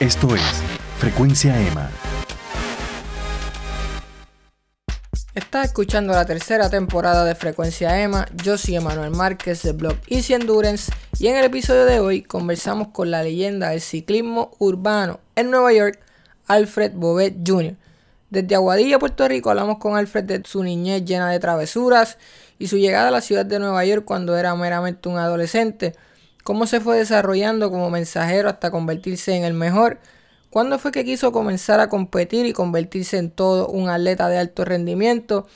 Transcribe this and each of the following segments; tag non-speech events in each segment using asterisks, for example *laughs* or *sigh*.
Esto es Frecuencia Emma. Estás escuchando la tercera temporada de Frecuencia Emma. Yo soy Emanuel Márquez del blog Easy Endurance y en el episodio de hoy conversamos con la leyenda del ciclismo urbano en Nueva York, Alfred Bobet Jr. Desde Aguadilla, Puerto Rico, hablamos con Alfred de su niñez llena de travesuras y su llegada a la ciudad de Nueva York cuando era meramente un adolescente, cómo se fue desarrollando como mensajero hasta convertirse en el mejor, cuándo fue que quiso comenzar a competir y convertirse en todo un atleta de alto rendimiento,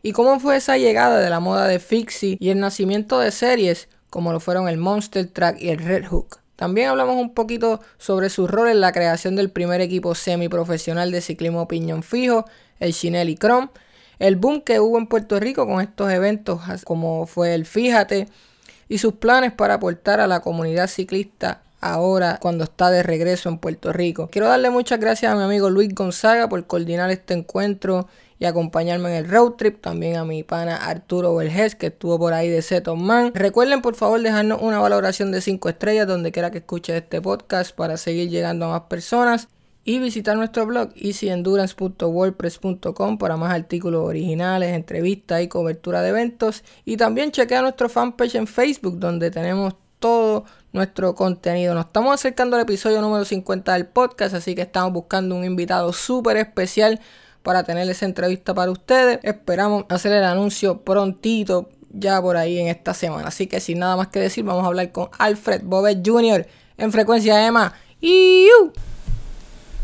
y cómo fue esa llegada de la moda de Fixie y el nacimiento de series como lo fueron el Monster Track y el Red Hook. También hablamos un poquito sobre su rol en la creación del primer equipo semiprofesional de ciclismo piñón fijo, el Chinelli Chrome, el boom que hubo en Puerto Rico con estos eventos como fue el Fíjate y sus planes para aportar a la comunidad ciclista ahora cuando está de regreso en Puerto Rico. Quiero darle muchas gracias a mi amigo Luis Gonzaga por coordinar este encuentro y acompañarme en el road trip. También a mi pana Arturo Vergés, que estuvo por ahí de Seton Man. Recuerden por favor dejarnos una valoración de 5 estrellas donde quiera que escuche este podcast para seguir llegando a más personas. Y visitar nuestro blog easyendurance.wordpress.com para más artículos originales, entrevistas y cobertura de eventos. Y también chequea nuestro fanpage en Facebook donde tenemos todo nuestro contenido. Nos estamos acercando al episodio número 50 del podcast, así que estamos buscando un invitado súper especial para tener esa entrevista para ustedes. Esperamos hacer el anuncio prontito ya por ahí en esta semana. Así que sin nada más que decir, vamos a hablar con Alfred Bobet Jr. en frecuencia EMA.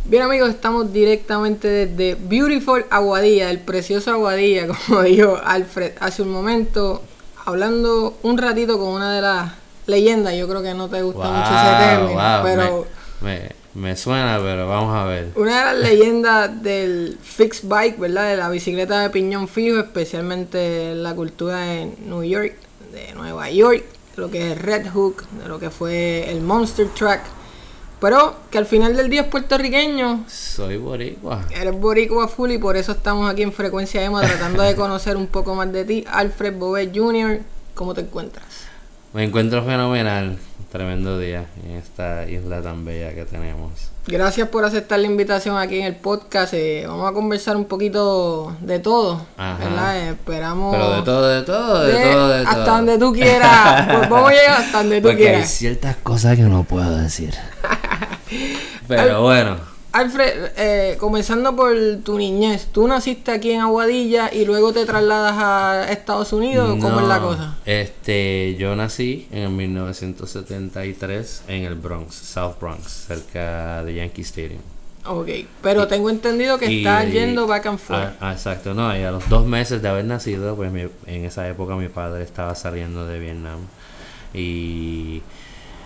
Bien amigos, estamos directamente desde Beautiful Aguadilla, el precioso Aguadilla, *laughs* como dijo Alfred hace un momento, hablando un ratito con una de las leyendas. Yo creo que no te gusta mucho ese término, pero... Me suena, pero vamos a ver. Una de las leyendas del fixed bike, ¿verdad? De la bicicleta de piñón fijo, especialmente en la cultura de New York, de Nueva York, de lo que es Red Hook, de lo que fue el Monster Truck. Pero que al final del día es puertorriqueño. Soy boricua. Eres boricua full y por eso estamos aquí en Frecuencia Emo tratando de *laughs* conocer un poco más de ti. Alfred Bobet Jr., ¿cómo te encuentras? Me encuentro fenomenal. Tremendo día en esta isla tan bella que tenemos. Gracias por aceptar la invitación aquí en el podcast. Eh, vamos a conversar un poquito de todo. ¿verdad? Esperamos. Pero de todo, de todo, de, todo, de Hasta donde tú quieras. *laughs* pues vamos a llegar hasta donde tú Porque quieras. Hay ciertas cosas que no puedo decir. *laughs* Pero bueno. Alfred, eh, comenzando por tu niñez, ¿tú naciste aquí en Aguadilla y luego te trasladas a Estados Unidos? ¿Cómo es la cosa? Este, yo nací en 1973 en el Bronx, South Bronx, cerca de Yankee Stadium. Ok, pero tengo entendido que estás yendo back and forth. Ah, exacto, no, y a los dos meses de haber nacido, pues en esa época mi padre estaba saliendo de Vietnam y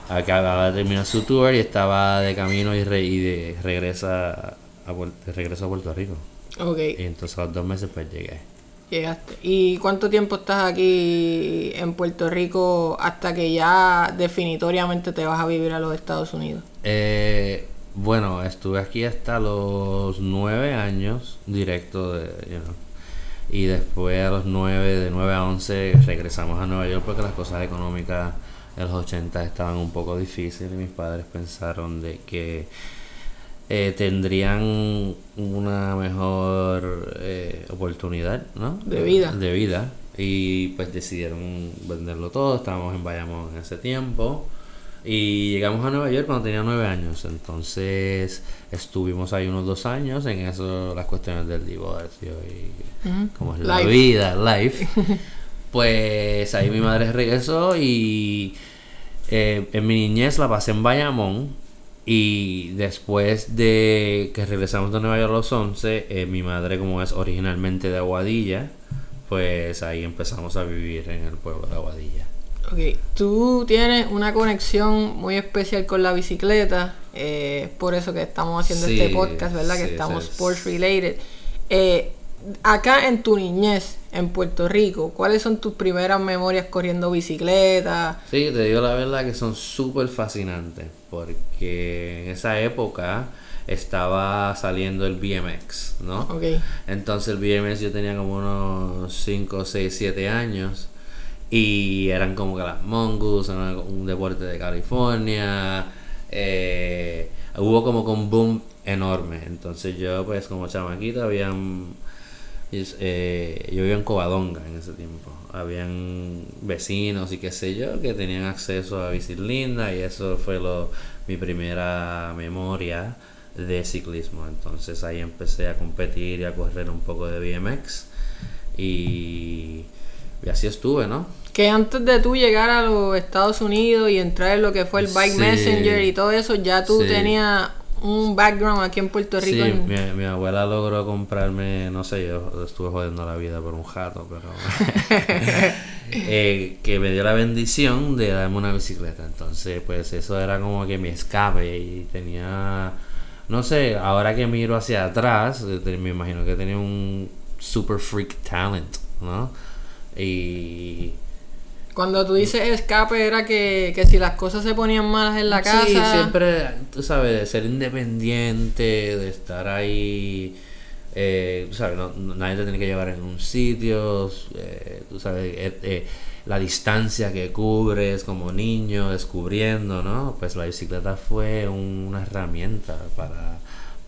acababa de terminar su tour y estaba de camino y, de regresa a, regreso a Puerto Rico. Ok. Y entonces a los dos meses pues llegué. Llegaste. ¿Y cuánto tiempo estás aquí en Puerto Rico hasta que ya definitoriamente te vas a vivir a los Estados Unidos? Eh, bueno, estuve aquí hasta los nueve años directo de, y después a los nueve, de nueve a once regresamos a Nueva York porque las cosas económicas en los 80 estaban un poco difíciles y mis padres pensaron de que eh, tendrían una mejor eh, oportunidad ¿no? de vida. De vida. Y pues decidieron venderlo todo. Estábamos en Bayamón en ese tiempo. Y llegamos a Nueva York cuando tenía nueve años. Entonces estuvimos ahí unos dos años en eso las cuestiones del divorcio y como es la vida life *laughs* pues ahí mi madre regresó y eh, en mi niñez la pasé en Bayamón. Y después de que regresamos de Nueva York a los 11, eh, mi madre, como es originalmente de Aguadilla, pues ahí empezamos a vivir en el pueblo de Aguadilla. Ok, tú tienes una conexión muy especial con la bicicleta, eh, por eso que estamos haciendo este podcast, ¿verdad? que estamos sports related. Eh, acá en tu niñez, en Puerto Rico, ¿cuáles son tus primeras memorias corriendo bicicleta? Sí, te digo la verdad que son súper fascinantes, porque en esa época estaba saliendo el BMX, ¿no? Ok. Entonces el BMX yo tenía como unos 5, 6, 7 años y eran como que las mongoose, un deporte de California. Eh, hubo como con un boom enorme. Entonces yo pues como chamaquito habían... eh, yo vivía en Covadonga en ese tiempo. Habían vecinos y qué sé yo que tenían acceso a Bici Linda y eso fue lo, mi primera memoria de ciclismo. Entonces ahí empecé a competir y a correr un poco de BMX y, y así estuve, ¿no? Que antes de tú llegar a los Estados Unidos y entrar en lo que fue el Bike Sí. Messenger y todo eso, ya tú Sí. tenías un background aquí en Puerto Rico. Sí, en- mi, mi abuela logró comprarme, no sé, yo estuve jodiendo la vida por un jato, pero *laughs* eh, que me dio la bendición de darme una bicicleta. Entonces, pues eso era como que mi escape y tenía, no sé, ahora que miro hacia atrás, eh, me imagino que tenía un super freak talent, ¿no? Y Cuando tú dices escape era que, que si las cosas se ponían malas en la casa... Sí, siempre, tú sabes, de ser independiente, de estar ahí, eh, tú sabes, no- nadie te tiene que llevar en un sitio, eh, tú sabes, eh, eh, la distancia que cubres como niño, descubriendo, ¿no? Pues la bicicleta fue un- una herramienta para,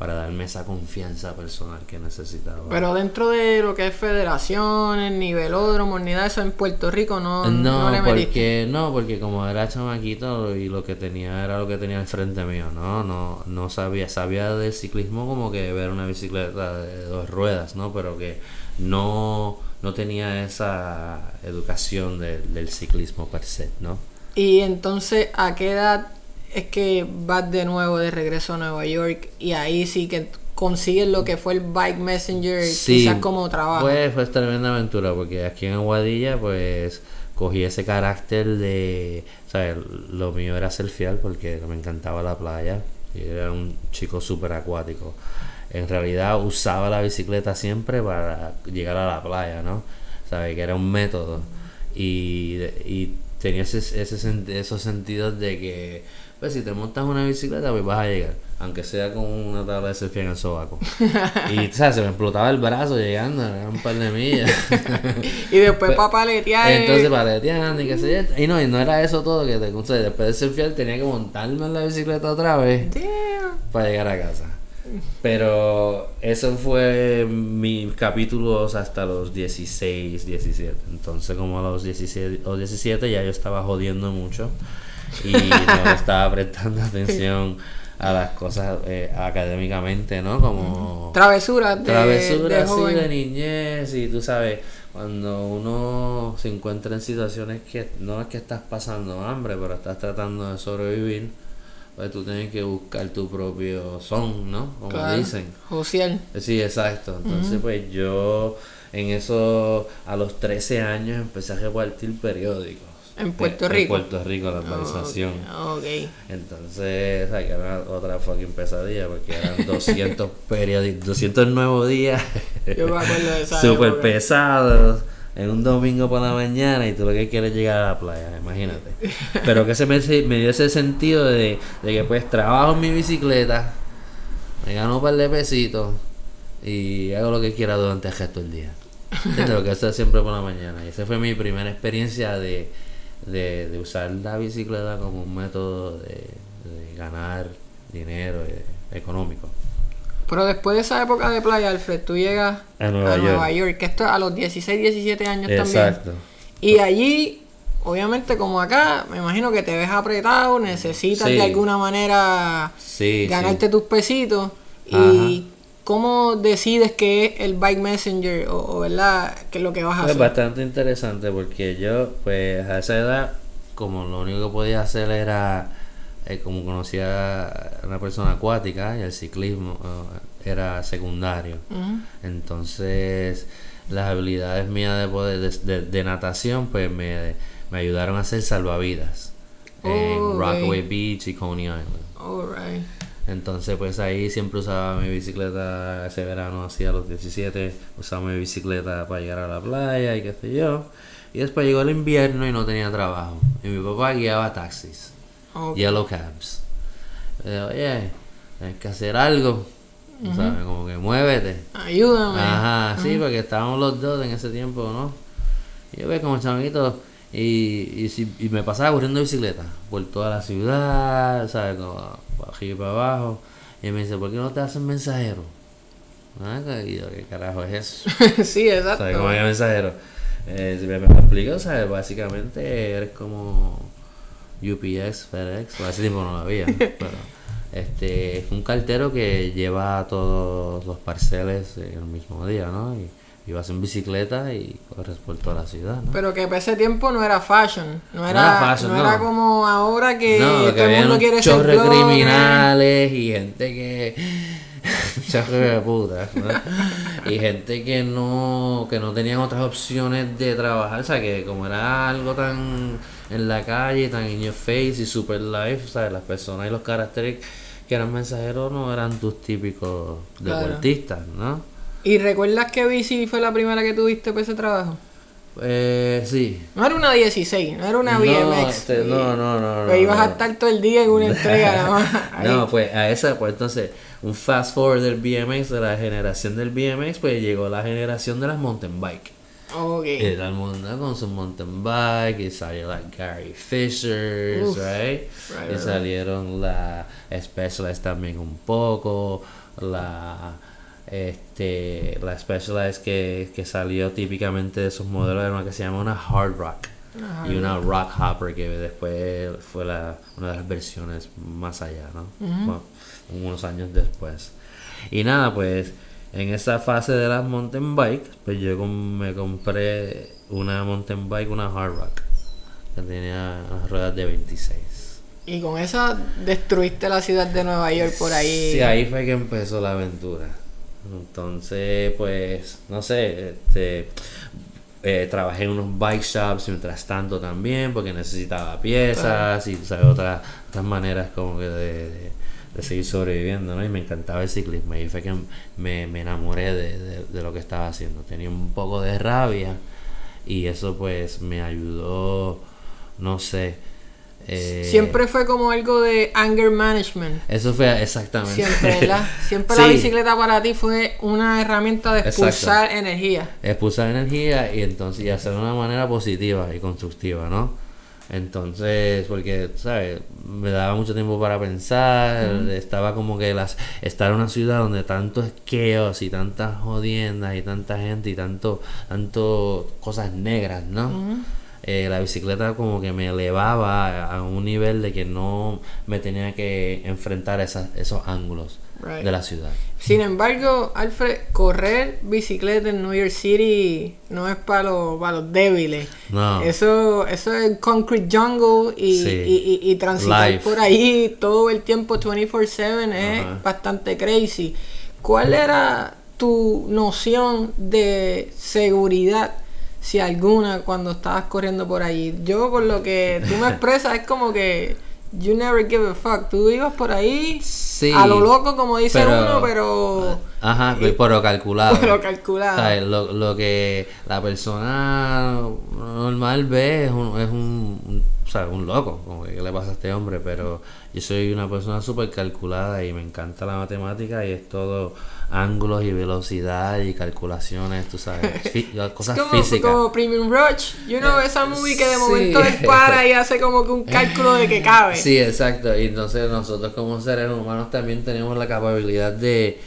para darme esa confianza personal que necesitaba. Pero dentro de lo que es federaciones, ni velódromos, ni nada de eso en Puerto Rico no, No, no le porque no, porque como era chamaquito y lo que tenía era lo que tenía al frente mío, no, no, no sabía, sabía del ciclismo como que ver una bicicleta de dos ruedas, ¿no? Pero que no, no tenía esa educación del- del ciclismo per se, ¿no? Y entonces, ¿a qué edad es que vas de nuevo de regreso a Nueva York? Y ahí sí que consigues lo que fue el Bike Messenger, quizás como trabajo. Pues fue tremenda aventura porque aquí en Aguadilla pues cogí ese carácter de, ¿sabes? Lo mío era ser fiel porque me encantaba la playa y era un chico súper acuático. En realidad usaba la bicicleta siempre para llegar a la playa, ¿no? ¿Sabes? Que era un método y, y tenía ese, ese esos sentidos de que pues si te montas una bicicleta pues vas a llegar aunque sea con una tabla de surfing en el sobaco y ¿sabes? se me explotaba el brazo llegando era un par de millas *laughs* y después Pues, para paletear. entonces paleteando y qué sé yo y no y no era eso todo que te sea, después de surfear tenía que montarme en la bicicleta otra vez para llegar a casa. Pero eso fue mi capítulos hasta los 16, 17. Entonces como a los 16 o 17 ya yo estaba jodiendo mucho y no estaba prestando *laughs* atención a las cosas eh, académicamente, ¿no? Como Travesuras de, travesuras de de niñez y tú sabes, cuando uno se encuentra en situaciones que no es que estás pasando hambre, pero estás tratando de sobrevivir, pues tú tienes que buscar tu propio son, ¿no? Como Claro. dicen. Josiel. Sí, exacto. Entonces, pues yo en eso, a los 13 años, empecé a repartir periódicos. En Puerto En Rico. Puerto Rico, la organización. Ok. Entonces, o sea, que era otra fucking pesadilla porque eran *laughs* 200 periódicos, 200 nuevos días. Yo me acuerdo de esa *laughs* Súper pesados. En un domingo por la mañana y tú lo que quieres es llegar a la playa, imagínate. Pero que se me, me dio ese sentido de, que pues trabajo en mi bicicleta, me gano un par de pesitos y hago lo que quiera durante el resto del día. Lo que hacer siempre por la mañana. Y esa fue mi primera experiencia de, usar la bicicleta como un método de, de ganar dinero eh, económico. Pero después de esa época de playa, Alfred, tú llegas A Nueva York. Nueva York, que esto es a los 16, 17 años Exacto. también. Y allí, obviamente como acá, me imagino que te ves apretado, necesitas Sí. de alguna manera Sí, ganarte sí. tus pesitos. Y cómo decides que es el Bike Messenger o, o, verdad, qué es lo que vas a Es hacer. bastante interesante porque yo, pues a esa edad, como lo único que podía hacer era, eh, como conocía a una persona acuática y el ciclismo eh, era secundario. Entonces, las habilidades mías de, poder, de, de- de natación, pues me, me ayudaron a hacer salvavidas en Oh. Rockaway Beach y Coney Island. Entonces, pues ahí siempre usaba mi bicicleta ese verano, hacía los 17, usaba mi bicicleta para llegar a la playa y qué sé yo. Y después llegó el invierno y no tenía trabajo. Y mi papá guiaba taxis, Ok. yellow cabs. Digo, oye, tienes que hacer algo. ¿Sabes? Como que muévete. Ayúdame. Ajá, sí, porque estábamos los dos en ese tiempo, ¿no? Y yo ve como chamaquito, Y, y, si, y me pasaba corriendo bicicleta por toda la ciudad, ¿sabes? Como para arriba y para abajo. Y me dice, ¿por qué no te hacen mensajero? Ah, y yo, ¿qué carajo es eso? *laughs* sí, exacto. ¿Sabes cómo es mensajero? Eh, si me, me explico, ¿sabes? Básicamente eres como UPS, FedEx, o ese tiempo no lo había, *laughs* pero este es un cartero que lleva todos los parceles el mismo día, ¿no? Y, vas en bicicleta y corres por toda la ciudad, ¿no? Pero que para ese tiempo no era fashion. No era, era fashion, no no. era como ahora que No, que todo el mundo un quiere ser criminales y gente que *laughs* chorro de puta, ¿no? y gente que no que no tenían otras opciones de trabajar, o sea, que como era algo tan en la calle, tan in your face y super life, o sea, las personas y los caracteres que eran mensajeros no eran tus típicos deportistas, ¿no? ¿Y recuerdas que bici fue la primera que tuviste para ese trabajo? Eh, sí. No era una 16, no era una No, BMX. este, no, no, no, Pues no, ibas a estar todo el día en una entrega *laughs* nada más. No, pues a esa, pues entonces, un fast forward del BMX, de la generación del BMX, pues llegó la generación de las mountain bike. Ok. Y todo el mundo con su mountain bike, y salió la Gary Fishers, Uf. right? Right, Y right. salieron la Specialized también un poco, la este la Specialized que, que salió típicamente de esos modelos era una que se llama una Hard Rock Una y una Rock Hopper que después fue la, una de las versiones más allá, ¿no? Bueno, unos años después. Y nada, pues en esa fase de las mountain bike, pues yo me compré una mountain bike, una Hard Rock, que tenía unas ruedas de 26. Y con esa destruiste la ciudad de Nueva York por ahí. Sí, ahí fue que empezó la aventura. Entonces, pues, no sé, este, eh, trabajé en unos bike shops mientras tanto también, porque necesitaba piezas y ¿sabes? otras, otras maneras como que de, de- de seguir sobreviviendo, ¿no? Y me encantaba el ciclismo. Y fue que me, me enamoré de, de- de lo que estaba haciendo. Tenía un poco de rabia y eso pues me ayudó, no sé. eh, Siempre fue como algo de anger management. Eso fue exactamente. Siempre, ¿verdad? *laughs* Siempre la bicicleta para ti fue una herramienta de Exacto. expulsar energía. expulsar energía y entonces y hacerlo de una manera positiva y constructiva, ¿no? Entonces, porque, ¿sabes? Me daba mucho tiempo para pensar, estaba como que las estar en una ciudad donde tanto es chaos y tantas jodiendas y tanta gente y tanto, tanto cosas negras, ¿no? Eh, la bicicleta como que me elevaba a, a un nivel de que no me tenía que enfrentar a esas- esos ángulos Right. de la ciudad. Sin embargo, Alfred, correr bicicleta en New York City no es para los, para los débiles. No. Eso, eso es concrete jungle y, Sí. y, y, y transitar Life. por ahí todo el tiempo 24/7 es bastante crazy. ¿Cuál era tu noción de seguridad, si alguna, cuando estabas corriendo por ahí? Yo, por lo que tú me *laughs* expresas, es como que you never give a fuck. Tú ibas por ahí Sí. a lo loco, como dice Pero- uno, pero... Ajá, *laughs* pero calculado. Pero calculado. ¿Sabes? Lo, lo que la persona normal ve es un, es un, un- ¿sabes? un loco, como que ¿qué le pasa a este hombre, pero yo soy una persona súper calculada y me encanta la matemática y es todo ángulos y velocidad y calculaciones, tú sabes, *laughs* cosas como, físicas. como Premium Rush. You know, esa movie que de sí. momento él *laughs* para y hace como que un cálculo de que cabe. Sí, exacto. Y entonces nosotros como seres humanos también tenemos la capacidad de,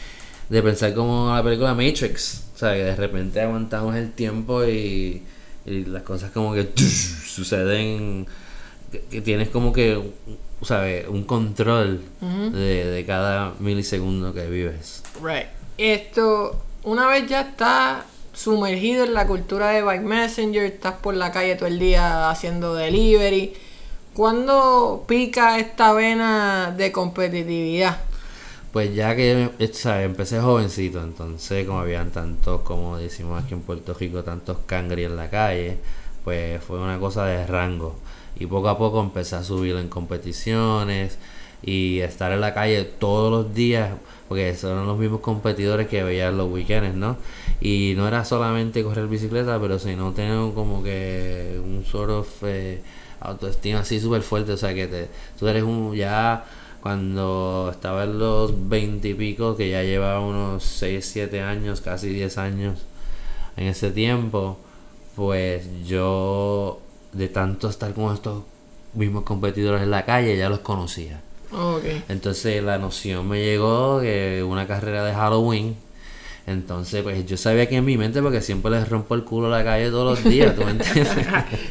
de pensar como la película Matrix. O sea, que de repente aguantamos el tiempo y, y las cosas como que *laughs* suceden, que, que tienes como que, ¿sabes? Un control de, de cada milisegundo que vives. Right. Esto, una vez ya estás sumergido en la cultura de Bike Messenger, estás por la calle todo el día haciendo delivery. ¿Cuándo pica esta vena de competitividad? Pues ya que eh, ¿sabes? empecé jovencito, entonces como habían tantos, como decimos aquí en Puerto Rico, tantos cangri en la calle, pues fue una cosa de rango. Y poco a poco empecé a subir en competiciones y estar en la calle todos los días, porque son los mismos competidores que veía en los weekends, ¿no? Y no era solamente correr bicicleta, pero sino tener como que un sort of eh, autoestima así súper fuerte, o sea que te, tú eres un ya cuando estaba en los 20 y pico, que ya llevaba unos 6, 7 años, casi 10 años en ese tiempo, pues yo de tanto estar con estos mismos competidores en la calle, ya los conocía. Ok. Entonces la noción me llegó que una carrera de Halloween. Entonces, pues yo sabía que en mi mente, porque siempre les rompo el culo a la calle todos los días, ¿tú me entiendes?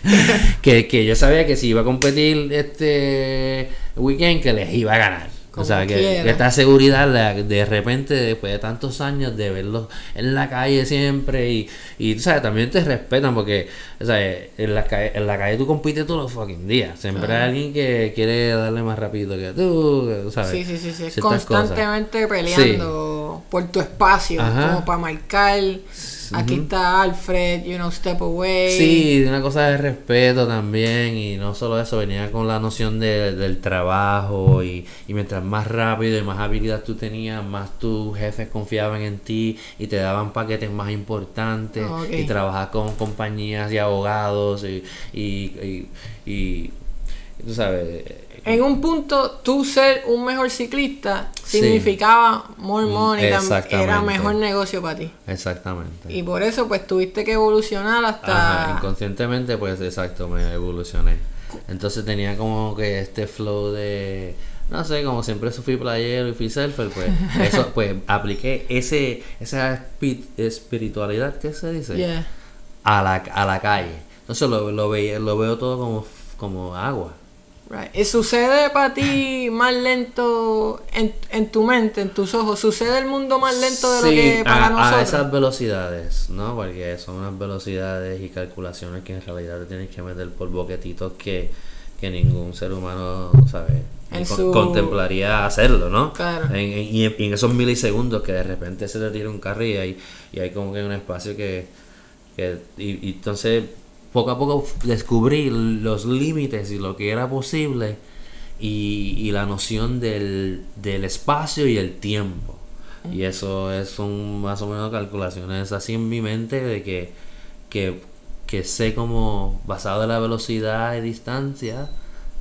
*laughs* que, que yo sabía que si iba a competir este weekend, que les iba a ganar. O sea, que, esta seguridad la- de repente, después de tantos años de verlos en la calle siempre, y, y tú sabes, también te respetan, porque o sea, en, la calle, en la calle tú compites todos los fucking días. Siempre hay alguien que quiere darle más rápido que tú, ¿sabes? Sí, sí, sí, sí. Cosas. constantemente peleando por tu espacio, Ajá. como para marcar. Aquí está Alfred, you know, step away. Sí, una cosa de respeto también y no solo eso, venía con la noción de- del trabajo y, y mientras más rápido y más habilidad tú tenías, más tus jefes confiaban en ti y te daban paquetes más importantes Ok. y trabajar con compañías y abogados y, y, y, y- tú sabes, En un punto, tú ser un mejor ciclista Sí. significaba more money, tam- exactamente. era mejor negocio para ti. exactamente. Y por eso, pues tuviste que evolucionar hasta. Ajá, inconscientemente, pues exacto, me evolucioné. Entonces tenía como que este flow de, no sé, como siempre fui playero y fui surfer, pues *laughs* eso, pues apliqué ese, esa espi- espiritualidad que se dice Yeah. a la, a la calle. Entonces lo, lo, veía, lo veo todo como, como agua. Right. ¿Y sucede para ti más lento en, en tu mente, en tus ojos? ¿Sucede el mundo más lento de lo Sí, que para a, nosotros? a esas velocidades, ¿no? Porque son unas velocidades y calculaciones que en realidad te tienes que meter por boquetitos que, que ningún ser humano, ¿sabes? Con- su- Contemplaría hacerlo, ¿no? Claro. En, en- y, en, en esos milisegundos que de repente se te tira un carro y hay, y hay como que un espacio que... que y, y entonces poco a poco descubrí los límites y lo que era posible y, y la noción del, del espacio y el tiempo. Y eso es un más o menos calculaciones así en mi mente de que, que, que sé como basado en la velocidad y distancia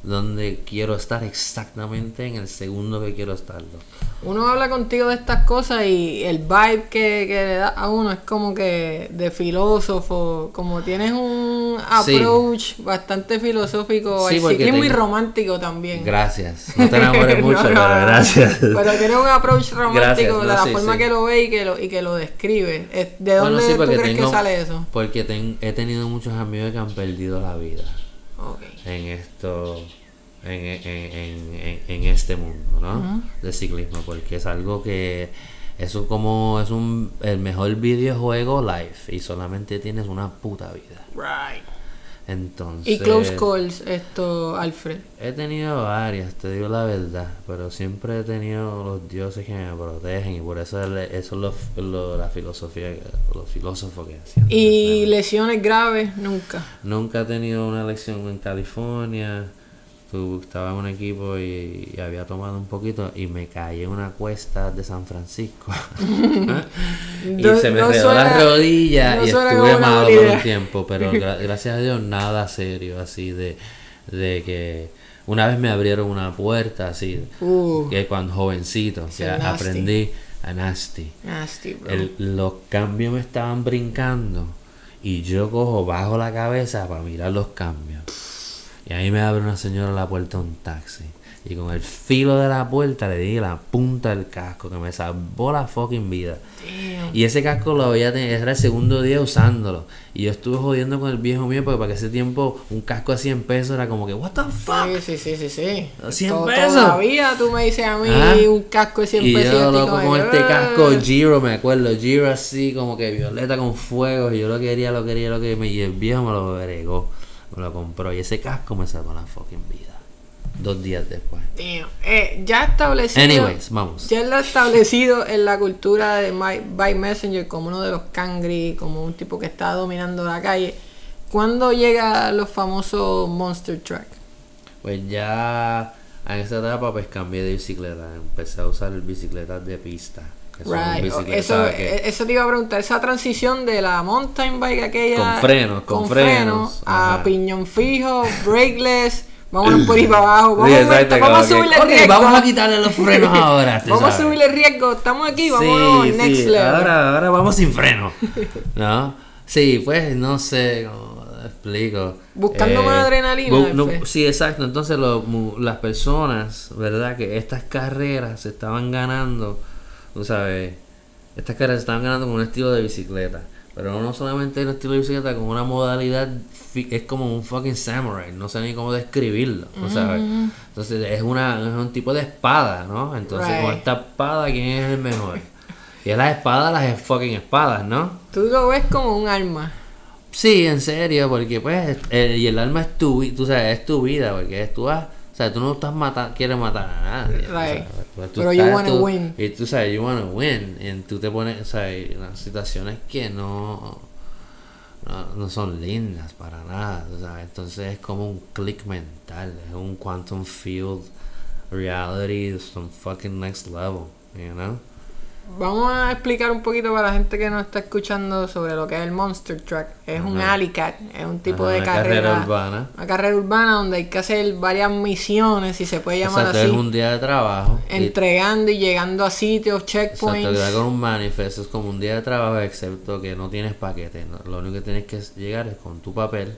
donde quiero estar exactamente en el segundo que quiero estarlo. Uno habla contigo de estas cosas y el vibe que, que le da a uno es como que de filósofo, como tienes un Sí. approach bastante filosófico Sí, al ciclismo y tengo- romántico también. Gracias. No te enamores *laughs* mucho, no, pero no. gracias. Pero tienes un approach romántico Gracias, de no, la sí, forma que lo ve y que lo, y que lo describe. ¿De dónde tú crees que tengo- sale eso? Porque ten- he tenido muchos amigos que han perdido la vida. En esto en, en, en, en- en este mundo ¿no? de ciclismo porque es algo que es un- como es un el mejor videojuego live y solamente tienes una puta vida Right. Entonces Y close calls, esto, Alfred. he tenido varias te digo la verdad pero siempre he tenido los dioses que me protegen y por eso es- eso es lo, lo- la filosofía los filósofos que hacían Y lesiones graves, nunca. Nunca he tenido una lección en California. Tu- Estaba en un equipo y, y había tomado un poquito y me caí en una cuesta de San Francisco. *laughs* y No- se me no redó la suena- rodilla no y suena estuve malo por un tiempo. Pero *laughs* gra- gracias a Dios nada serio así de, de que una vez me abrieron una puerta así. Uh, Que cuando jovencito, que nasty. aprendí a nasty. nasty, bro. El- los cambios me estaban brincando y yo cojo bajo la cabeza para mirar los cambios. Y ahí me abre una señora la puerta de un taxi. Y con el filo de la puerta le di la punta del casco que me salvó la fucking vida. Damn. Y ese casco lo había tenido, era el segundo día usándolo. Y yo estuve jodiendo con el viejo mío porque para ese tiempo un casco de 100 pesos era como que, what the fuck? Sí, sí, sí, sí, sí. 100 To- pesos. Todavía tú me dices a mí Ah. un casco de 100 Y pesos. yo estoy loco con este casco Giro, me acuerdo, Giro así como que violeta con fuego, y yo lo quería, lo quería, lo quería, y el viejo me lo agregó, me lo compró, y ese casco me salvó la fucking vida. Dos días después. Eh, ya establecido. Anyways, vamos. Ya lo establecido en la cultura de My, by Messenger como uno de los cangri, como un tipo que está dominando la calle. ¿Cuándo llega los famosos Monster Truck? Pues ya en esa etapa pues cambié de bicicleta, empecé a usar bicicletas de pista. Que son Right. Eso, que- eh, eso te iba a preguntar, esa transición de la mountain bike aquella Con frenos, con frenos, a piñón fijo, brakeless, vámonos por ahí para abajo, vamos, Sí, a exacto, vamos a subirle el "Ok, riesgo. vamos a quitarle los frenos ahora. Vamos a sabes. subirle el riesgo, estamos aquí, vamos next level. Ahora, ahora vamos sin freno. *laughs* ¿No? Sí, pues no sé. como explico. Buscando más adrenalina, bu- no, sí, exacto. Entonces lo- las personas, ¿verdad? Que estas carreras se estaban ganando, tú sabes, estas carreras se estaban ganando con un estilo de bicicleta. Pero no solamente el estilo de bicicleta, con una modalidad, es como un fucking samurai, no sé ni cómo describirlo, ¿no sabes? Entonces es, una, es un tipo de espada, ¿no? Entonces con esta espada, ¿quién es el mejor? Y es la espada, las fucking espadas, ¿no? Tú lo ves como un arma. Sí, en serio, porque pues, el, y el alma es tu, tú sabes, es tu vida, porque es tú vas, o sea, tú no estás matando, quieres matar a nadie. o sea, Right. pues, tú Pero you estás- wanna tú- win. Y tú sabes, you wanna win, y tú te pones, o sea, unas situaciones que no, no, no son lindas para nada, o sea, entonces es como un click mental, es un quantum field reality, some fucking next level, you know? Vamos a explicar un poquito para la gente que nos está escuchando sobre lo que es el Monster Truck. Es un Ajá. alley cat, es un tipo Ajá, de una carrera, carrera urbana. Una carrera urbana donde hay que hacer varias misiones, si se puede llamar Exacto, así. es un día de trabajo. Entregando y llegando a sitios, Exacto, checkpoints. que da con un manifiesto es como un día de trabajo, excepto que no tienes paquete. ¿no? Lo único que tienes que llegar es con tu papel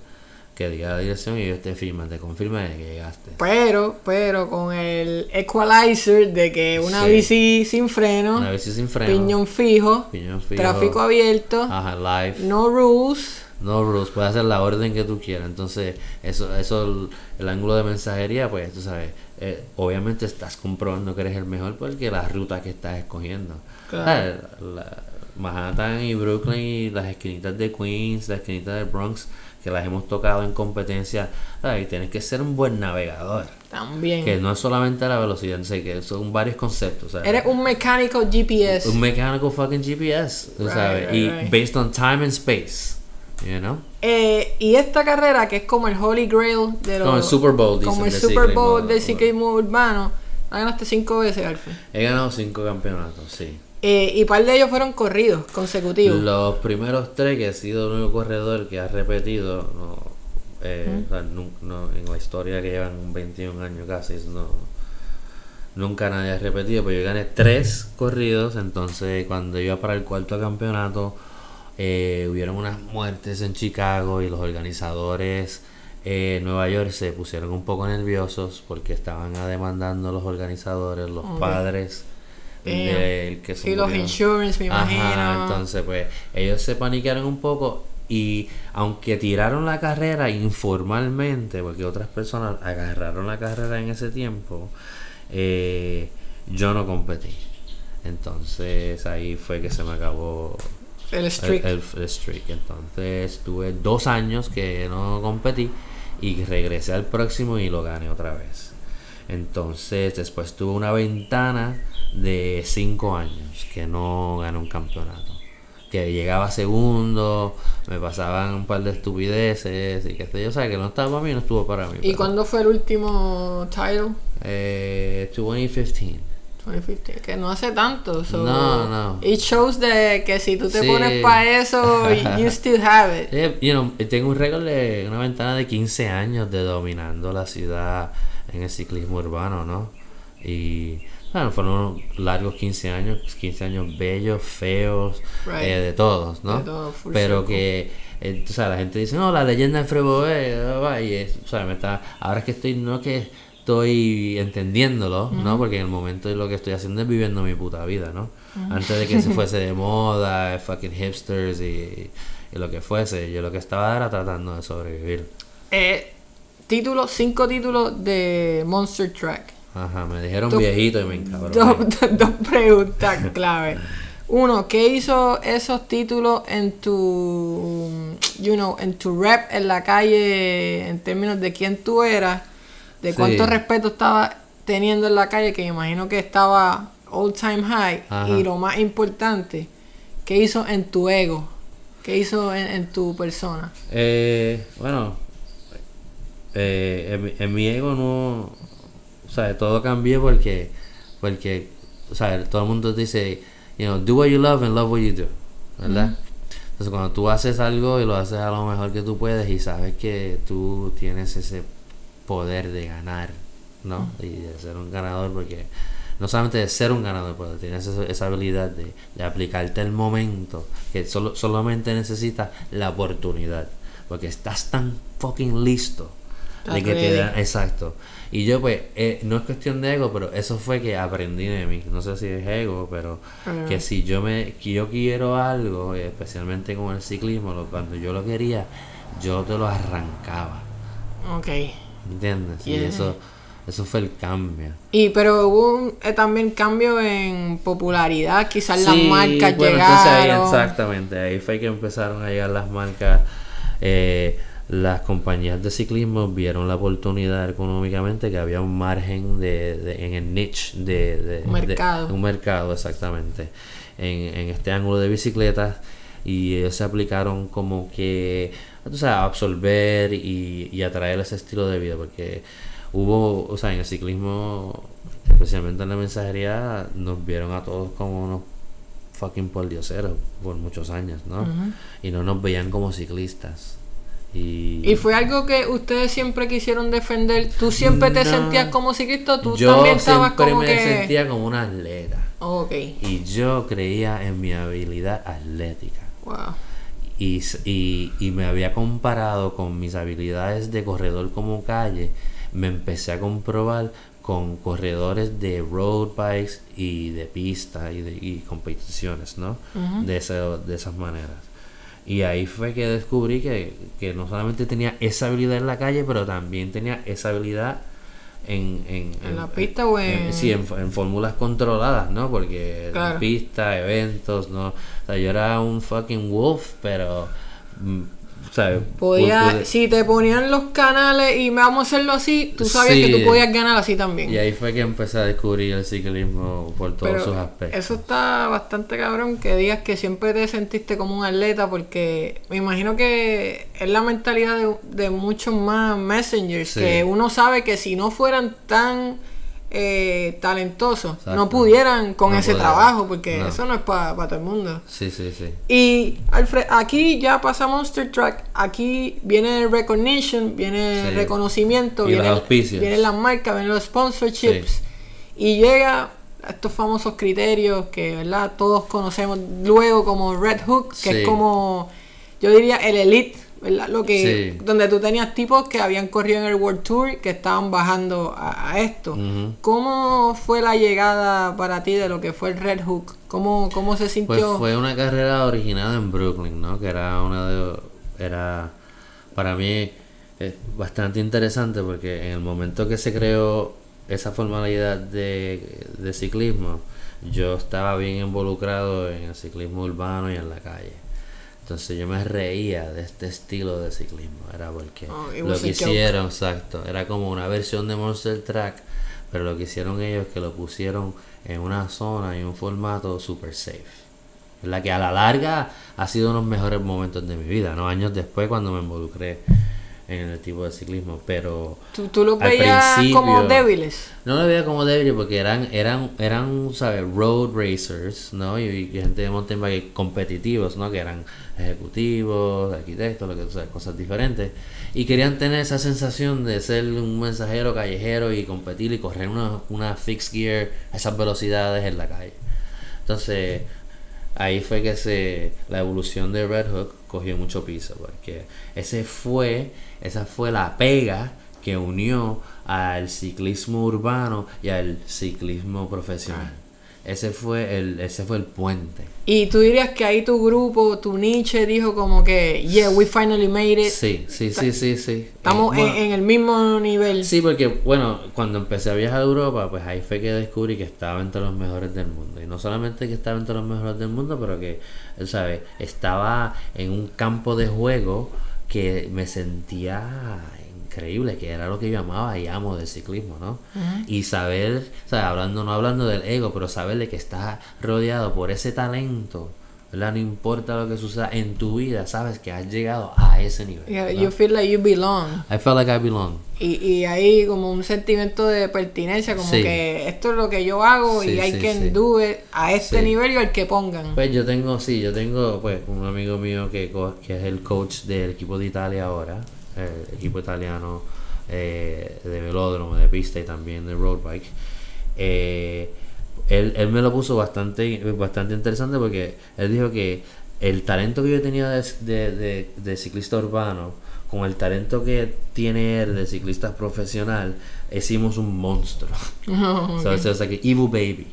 que diga la dirección y ellos te firman, te confirman de que llegaste. Pero, pero con el equalizer de que una Sí. bici sin freno, Una vez sin freno, piñón fijo, piñón fijo, tráfico abierto, ajá, live, no rules. no rules, puedes hacer la orden que tú quieras. Entonces, eso, eso el, el ángulo de mensajería, pues tú sabes, eh, obviamente estás comprobando que eres el mejor porque la ruta que estás escogiendo. Claro. Ah, la- Manhattan y Brooklyn y las esquinitas de Queens, las esquinitas de Bronx, que las hemos tocado en competencia, tienes que ser un buen navegador. También. Que no es solamente la velocidad, sé que son varios conceptos. ¿sabes? Eres un mecánico GPS. un mechanical fucking GPS, Right, sabes, right, y right. based on time and space, you know? Eh, y esta carrera, que es como el Holy Grail de los. Como el Super Bowl, dicen, Como el Super. Bowl del ciclismo urbano. La ganaste cinco veces, Alfred. He ganado cinco campeonatos, sí. Eh, y par de ellos fueron corridos consecutivos. Los primeros tres que he sido el único corredor que ha repetido, no, eh, o sea, nun- no, en la historia que llevan 21 años casi, no, nunca nadie ha repetido, pero yo gané tres corridos, entonces cuando iba para el cuarto campeonato, eh, hubieron unas muertes en Chicago y los organizadores eh, en Nueva York se pusieron un poco nerviosos porque estaban demandando los organizadores, los padres Que se Sí, los insurance, me Ajá, imagino. entonces pues ellos se paniquearon un poco y aunque tiraron la carrera informalmente, porque otras personas agarraron la carrera en ese tiempo, eh, yo no competí. Entonces ahí fue que se me acabó el el, streak. el- el streak. Entonces tuve dos años que no competí y regresé al próximo y lo gané otra vez. Entonces después tuve una ventana de cinco años que no gané un campeonato. Que llegaba segundo, me pasaban un par de estupideces y que sé yo, o sea que no estaba para mí, no estuvo para mí. ¿Y pero- cuándo fue el último title? Eh, 2015. 2015, que no hace tanto. so- No, no. It shows de que si tú te Sí. pones para eso, *laughs* you still have it. Eh, you know, tengo un récord de una ventana de 15 años de dominando la ciudad en el ciclismo urbano, ¿no? Y bueno, fueron unos largos 15 años, 15 años bellos, feos, Right. eh, de todos, ¿no? De todo, Pero circle. que, eh, o sea, la gente dice, no, la leyenda de Freboe, y es, o sea, me está, ahora es que estoy, no que estoy entendiéndolo, ¿no? Porque en el momento lo que estoy haciendo es viviendo mi puta vida, ¿no? Antes de que se *laughs* fuese de moda, fucking hipsters y, y lo que fuese, yo lo que estaba era tratando de sobrevivir. Eh, títulos, cinco títulos de Monster Track. Ajá, me dijeron viejito y me encabroné. Dos, *laughs* dos preguntas clave. Uno, ¿qué hizo esos títulos en tu, you know, en tu rap en la calle en términos de quién tú eras, de Sí. cuánto respeto estaba teniendo en la calle, que me imagino que estaba all time high, Ajá. y lo más importante, ¿qué hizo en tu ego? ¿Qué hizo en, en tu persona? Eh, bueno, eh, en, mi- en mi ego no, o sea, todo cambió porque, porque, o sea, todo el mundo dice, you know, do what you love and love what you do, ¿verdad? Entonces cuando tú haces algo y lo haces a lo mejor que tú puedes y sabes que tú tienes ese poder de ganar, ¿no? Y de ser un ganador porque no solamente de ser un ganador, pero tienes esa, esa habilidad de, de aplicarte el momento, que solo, solamente necesitas la oportunidad. porque estás tan fucking listo de que te dan, exacto. Y yo pues, eh, no es cuestión de ego, pero eso fue que aprendí de mí. No sé si es ego, pero Ah. que si yo me que yo quiero algo, especialmente con el ciclismo, lo- cuando yo lo quería, yo te lo arrancaba. Ok. ¿Entiendes? Y eso, eso fue el cambio. Y pero hubo un, eh, también cambio en popularidad, quizás las marcas bueno, entonces ahí llegaron. exactamente, ahí fue que empezaron a llegar las marcas, eh, las compañías de ciclismo vieron la oportunidad económicamente que había un margen de, de- en el niche de, de- Un de- mercado. un mercado exactamente en, en este ángulo de bicicletas y ellos se aplicaron como que a absorber y, y atraer ese estilo de vida porque hubo o sea en el ciclismo especialmente en la mensajería nos vieron a todos como unos fucking pordioseros por muchos años no y no nos veían como ciclistas y, Y fue algo que ustedes siempre quisieron defender. ¿Tú siempre te sentías como ciclista? o ¿Tú yo también estabas siempre como me que.? sentía como un atleta Ok. y yo creía en mi habilidad atlética Wow. Y, y, y me había comparado con mis habilidades de corredor como calle, me empecé a comprobar con corredores de road bikes y de pista y de y competiciones, ¿no? de, esa- de esas maneras. Y ahí fue que descubrí que, que no solamente tenía esa habilidad en la calle, pero también tenía esa habilidad en, en, ¿En la pista o en- sí, en, en fórmulas controladas, ¿no? Porque Claro. en pista, eventos, ¿no? O sea, yo era un fucking wolf, pero... ¿sabes? Podía, si te ponían los canales y vamos a hacerlo así, tú sabías Sí. que tú podías ganar así también. Y ahí fue que empecé a descubrir el ciclismo por todos Pero sus aspectos. Eso está bastante cabrón que digas que siempre te sentiste como un atleta porque me imagino que es la mentalidad de, de muchos más messengers Sí. que uno sabe que si no fueran tan eh, talentosos Exacto. no pudieran con No ese trabajo porque No. eso no es para todo el mundo. Sí, sí, sí. Y Alfred, aquí ya pasa Monster Track, aquí viene el recognition, viene el reconocimiento, Y viene, vienen las marcas, vienen los sponsorships y llega a estos famosos criterios que verdad todos conocemos luego como Red Hook, que Sí. es como yo diría el elite, ¿verdad? Lo que Sí. donde tú tenías tipos que habían corrido en el World Tour que estaban bajando a, a esto. ¿Cómo fue la llegada para ti de lo que fue el Red Hook? ¿Cómo, cómo se Pues sintió? fue una carrera originada en Brooklyn, ¿no? Que era una de... Era para mí eh, bastante interesante porque en el momento que se creó esa formalidad de, de ciclismo, yo estaba bien involucrado en el ciclismo urbano y en la calle. Entonces yo me reía de este estilo de ciclismo, era porque Oh, lo que hicieron, exacto, era como una versión de Monster Track, pero lo que hicieron ellos es que lo pusieron en una zona y un formato super safe. ¿verdad? Que a la larga ha sido uno de los mejores momentos de mi vida, ¿no? Años después cuando me involucré en el tipo de ciclismo, pero ¿Tú, tú los al veías como principio- débiles? no lo veía como débil porque eran, eran, eran, ¿sabes? Road racers, ¿no? Y, y gente de mountain bike competitivos, ¿no? Que eran ejecutivos, arquitectos, lo que sabes, cosas diferentes. Y querían tener esa sensación de ser un mensajero callejero y competir y correr una, una fixed gear a esas velocidades en la calle. Entonces, ahí fue que se la evolución de Red Hook cogió mucho piso porque ese fue esa fue la pega que unió al ciclismo urbano y al ciclismo profesional ese fue el ese fue el puente Y tú dirías que ahí tu grupo, tu niche dijo como que, yeah, we finally made it. sí sí sí sí sí Estamos Eh, en, en el mismo nivel. Sí, porque bueno, cuando empecé a viajar a Europa, pues ahí fue que descubrí que estaba entre los mejores del mundo. Y no solamente que estaba entre los mejores del mundo, pero que, ¿sabes? Estaba en un campo de juego que me sentía increíble, que era lo que yo amaba y amo del ciclismo, ¿no? Y saber, ¿sabes? Hablando, no hablando del ego, pero saber de que estás rodeado por ese talento. ¿Verdad? No importa lo que suceda en tu vida, sabes que has llegado a ese nivel. Yeah, you feel like you belong. I felt like I belong. Y, y ahí como un sentimiento de pertinencia, como Sí. que esto es lo que yo hago y Sí, hay sí, que do it a este nivel y al que pongan. Pues yo tengo, sí, yo tengo pues un amigo mío que, que es el coach del equipo de Italia ahora, el equipo italiano eh, de velódromo, de pista y también de road bike. Eh, él, él me lo puso bastante, bastante interesante porque él dijo que el talento que yo tenía de, de, de- de ciclista urbano con el talento que tiene él de ciclista profesional, hicimos un monstruo. So, it's just like an evil baby.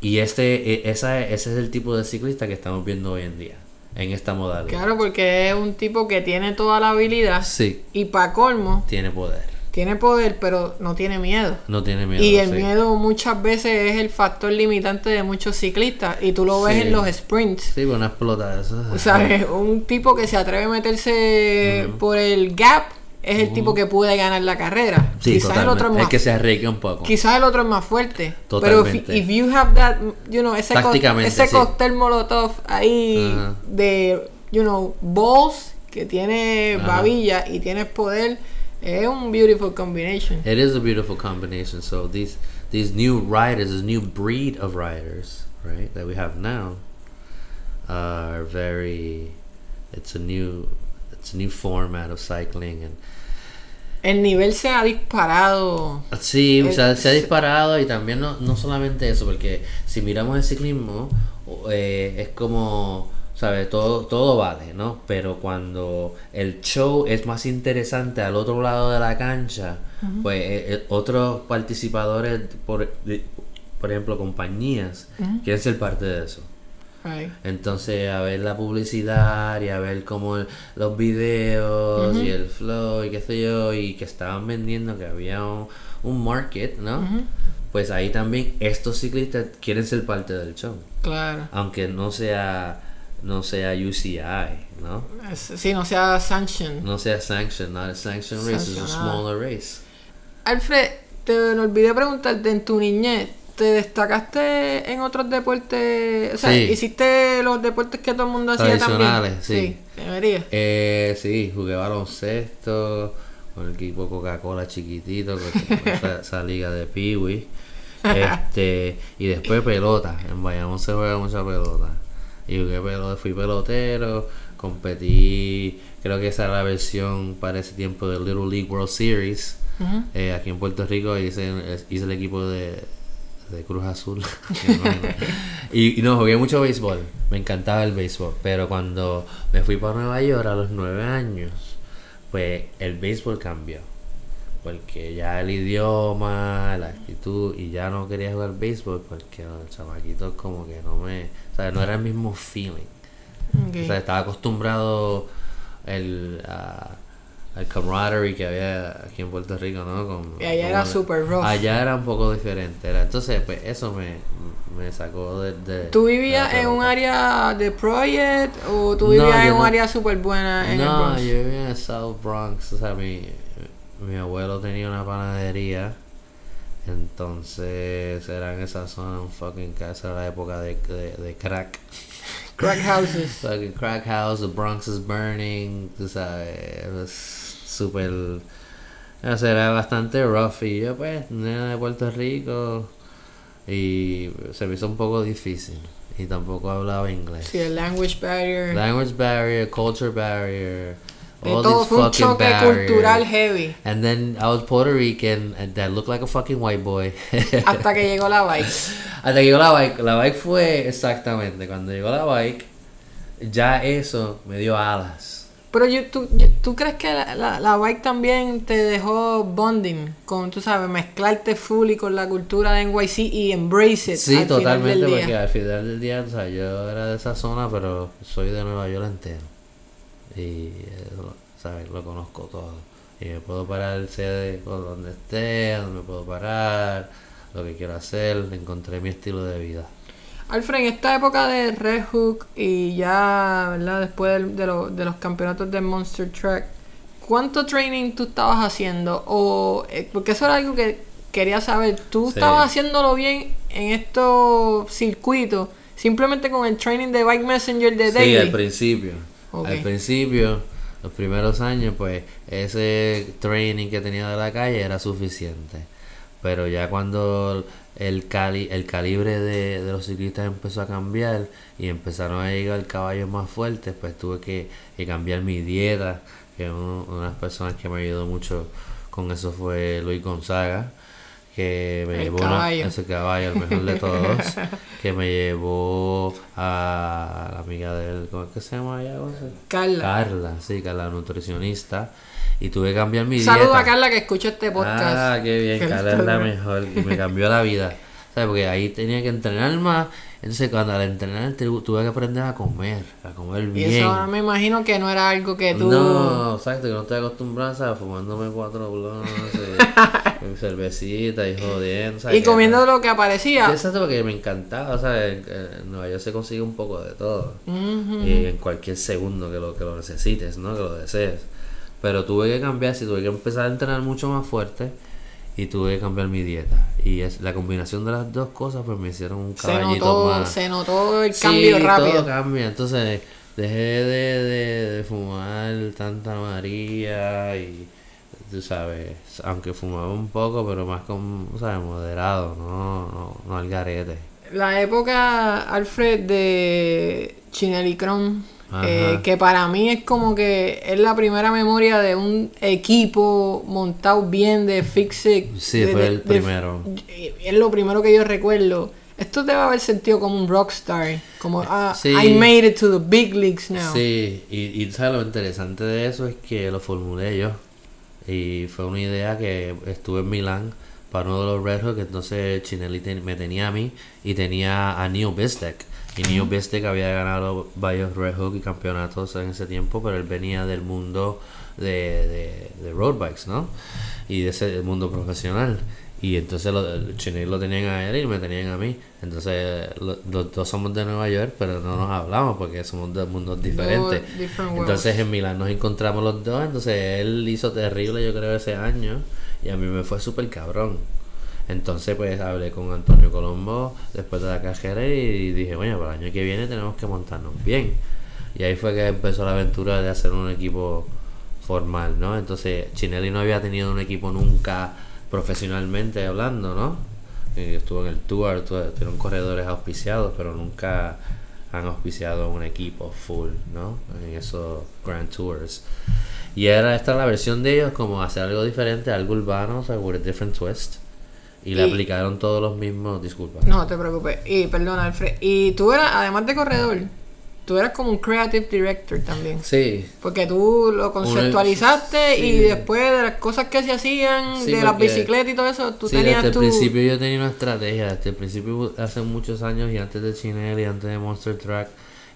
Y este, e- esa, ese es el tipo de ciclista que estamos viendo hoy en día, en esta modalidad. Claro, porque es un tipo que tiene toda la habilidad Sí, y para colmo, tiene poder. Tiene poder, pero no tiene miedo. No tiene miedo. Y el sí. miedo muchas veces es el factor limitante de muchos ciclistas. Y tú lo ves Sí. en los sprints. Sí, pero no explota eso. O sea, es un tipo que se atreve a meterse por el gap es el tipo que puede ganar la carrera. Sí, Quizás el otro es totalmente. más El que se arriesgue un poco. Quizás el otro es más fuerte. Totalmente. Pero if, if you have that, you know, ese, ese cóctel molotov ahí Ajá. de, you know, balls que tiene babilla y tienes poder, es un beautiful combination. It is a beautiful combination. So these these new riders, this new breed of riders, right, that we have now, are very. It's a new, it's a new format of cycling, and El nivel se ha disparado. sí, o sea, Eh, se ha disparado y también no, no solamente eso, porque si miramos el ciclismo, eh, es como, sabes, todo todo vale, ¿no? Pero cuando el show es más interesante al otro lado de la cancha, pues eh, eh, otros participadores, por, de- por ejemplo, compañías, quieren ser parte de eso. Right. Entonces, a ver la publicidad y a ver como el- los videos y el flow y qué sé yo, y que estaban vendiendo que había un, un market, ¿no? Pues ahí también estos ciclistas quieren ser parte del show, Claro. aunque no sea no sea UCI, ¿no? Sí, no sea sanction. No sea sanction, not a sanction race, it's a Sancionado. smaller race. Alfred, te me olvidé preguntarte, en tu niñez, ¿te destacaste en otros deportes? O sea, Sí. ¿hiciste los deportes que todo el mundo hacía también? Tradicionales, sí. debería. Eh, sí, jugué baloncesto con el equipo Coca-Cola chiquitito, con esa, esa liga de Piwi. *laughs* Este, y después pelota. En Bayamón se juega mucha pelota. Y jugué pelota, fui pelotero, competí, creo que esa era la versión para ese tiempo del Little League World Series. Eh, aquí en Puerto Rico hice, hice el equipo de, de Cruz Azul. *laughs* *laughs* y, y no, jugué mucho béisbol. Me encantaba el béisbol. Pero cuando me fui para Nueva York a los nueve años, pues el béisbol cambió. Porque ya el idioma, la actitud, y ya no quería jugar béisbol porque los chamaquitos como que no me... O sea, no era el mismo feeling. Ok. O sea, estaba acostumbrado el, a- al camaraderie que había aquí en Puerto Rico, ¿no? Con- Y allá era super rough. Allá era un poco diferente. Era, entonces, pues eso me, me sacó de, de- ¿Tú vivías en un área de Project o tú No, vivías yo en un no- área súper buena en el No, Bronx? yo vivía en el South Bronx. O sea, mi, mi abuelo tenía una panadería. Entonces era en esa zona, un fucking casa, era la época de, de, de crack. *laughs* Crack houses. Fucking crack house, the Bronx is burning, tú sabes, es súper, o sea, era bastante rough y yo pues, nena de Puerto Rico y se me hizo un poco difícil y tampoco hablaba inglés. Sí, el language barrier. Language barrier, culture barrier, all todo fue un choque barriers. cultural heavy. And then I was Puerto Rican and that looked like a fucking white boy. *laughs* Hasta que llegó la bike. *laughs* Hasta que llegó la bike. La bike fue exactamente. Cuando llegó la bike, ya eso me dio alas. Pero yo, tú, yo- ¿tú crees que la, la, la bike también te dejó bonding con, tú sabes, mezclarte fully con la cultura de NYC y embrace it? Sí, al final totalmente, del día? porque al final del día, o sea, yo era de esa zona, pero soy de Nueva York entero. Y, eh, lo- ¿sabes? Lo conozco todo. Y me puedo parar, sé por donde esté, donde me puedo parar, lo que quiero hacer, encontré mi estilo de vida. Alfred, en esta época de Red Hook y ya, ¿verdad? Después de, lo- de los campeonatos de Monster Truck, ¿cuánto training tú estabas haciendo? O, eh, porque eso era algo que quería saber. ¿Tú Sí. estabas haciéndolo bien en estos circuitos? Simplemente con el training de Bike Messenger de Sí, Daily. al principio. Al principio, los primeros años, pues ese training que tenía de la calle era suficiente. Pero ya cuando el, cali el calibre de, de los ciclistas empezó a cambiar y empezaron a llegar caballos más fuertes, pues tuve que, que cambiar mi dieta. Que uno- una de las personas que me ayudó mucho con eso fue Luis Gonzaga, que me El llevó una- caballo. ese caballo, el mejor de todos, *laughs* que me llevó a la amiga de él, ¿cómo es que se llama ella? ¿Cómo se- Carla. Carla, sí, Carla, nutricionista, y tuve que cambiar mi Saludo dieta. a Carla que escucha este podcast. Ah, qué bien, Que Carla es la mejor, y me cambió la vida, *laughs* ¿sabes? Porque ahí tenía que entrenar más, entonces cuando al entrenar tu- tuve que aprender a comer, a comer Y bien. eso ahora me imagino que no era algo que tú... No, exacto, que no estoy acostumbrado, ¿sabes? Fumándome cuatro blones, y *laughs* cervecita y jodiendo, ¿sabes? y comiendo lo que aparecía. Exacto, porque me encantaba, ¿sabes? En en Nueva York se consigue un poco de todo. Y en cualquier segundo que lo, que lo necesites, ¿no? Que lo desees. Pero tuve que cambiar, si tuve que empezar a entrenar mucho más fuerte y tuve que cambiar mi dieta. Y es la combinación de las dos cosas pues me hicieron un se caballito notó, más. se notó el Sí, cambio todo rápido. cambia. Entonces dejé de, de, de fumar tanta María y tú sabes, aunque fumaba un poco, pero más con, ¿sabes? Moderado, no, no, no al garete. La época, Alfred, de Ajá. Eh, que para mí es como que es la primera memoria de un equipo montado bien de Fixit. Sí, de- fue de- el de- primero. y es lo primero que yo recuerdo. Esto debe haber sentido como un rockstar. Como, ah, Sí. I made it to the big leagues now. Sí, y, y sabes lo interesante de eso es que lo formulé yo. Y fue una idea que estuve en Milán para uno de los Red que entonces Chinelli ten- me tenía a mí y tenía a Neil Bistek. Y Neil Bistek había ganado varios Red Hook y campeonatos en ese tiempo, pero él venía del mundo de, de, de road bikes, ¿no? Y de ese mundo profesional. Y entonces lo, el Chinelli lo tenían a él y me tenían a mí. Entonces lo- los dos somos de Nueva York, pero no nos hablamos porque somos de mundos diferentes. Entonces en Milán nos encontramos los dos, entonces él hizo terrible yo creo ese año y a mí me fue súper cabrón. Entonces pues hablé con Antonio Colombo después de la cajera y dije, bueno, para el año que viene tenemos que montarnos bien. Y ahí fue que empezó la aventura de hacer un equipo formal, ¿no? Entonces Chinelli no había tenido un equipo nunca profesionalmente hablando, ¿no? Eh, Estuvo en el tour, tu- tuvieron corredores auspiciados, pero nunca han auspiciado un equipo full, ¿no? En esos Grand Tours. Y era esta la versión de ellos como hacer algo diferente, algo urbano, o sea, a different twist. Y le Y- aplicaron todos los mismos, disculpa. No te preocupes. Y perdona, Alfred. Y tú eras, además de corredor, tú eras como un creative director también. Sí, Porque tú lo conceptualizaste sí. y después de las cosas que se hacían, Sí, de las bicicletas y todo eso, tú sí, tenías desde tu... el principio yo tenía una estrategia, desde el principio hace muchos años y antes de Chinel y antes de Monster Truck,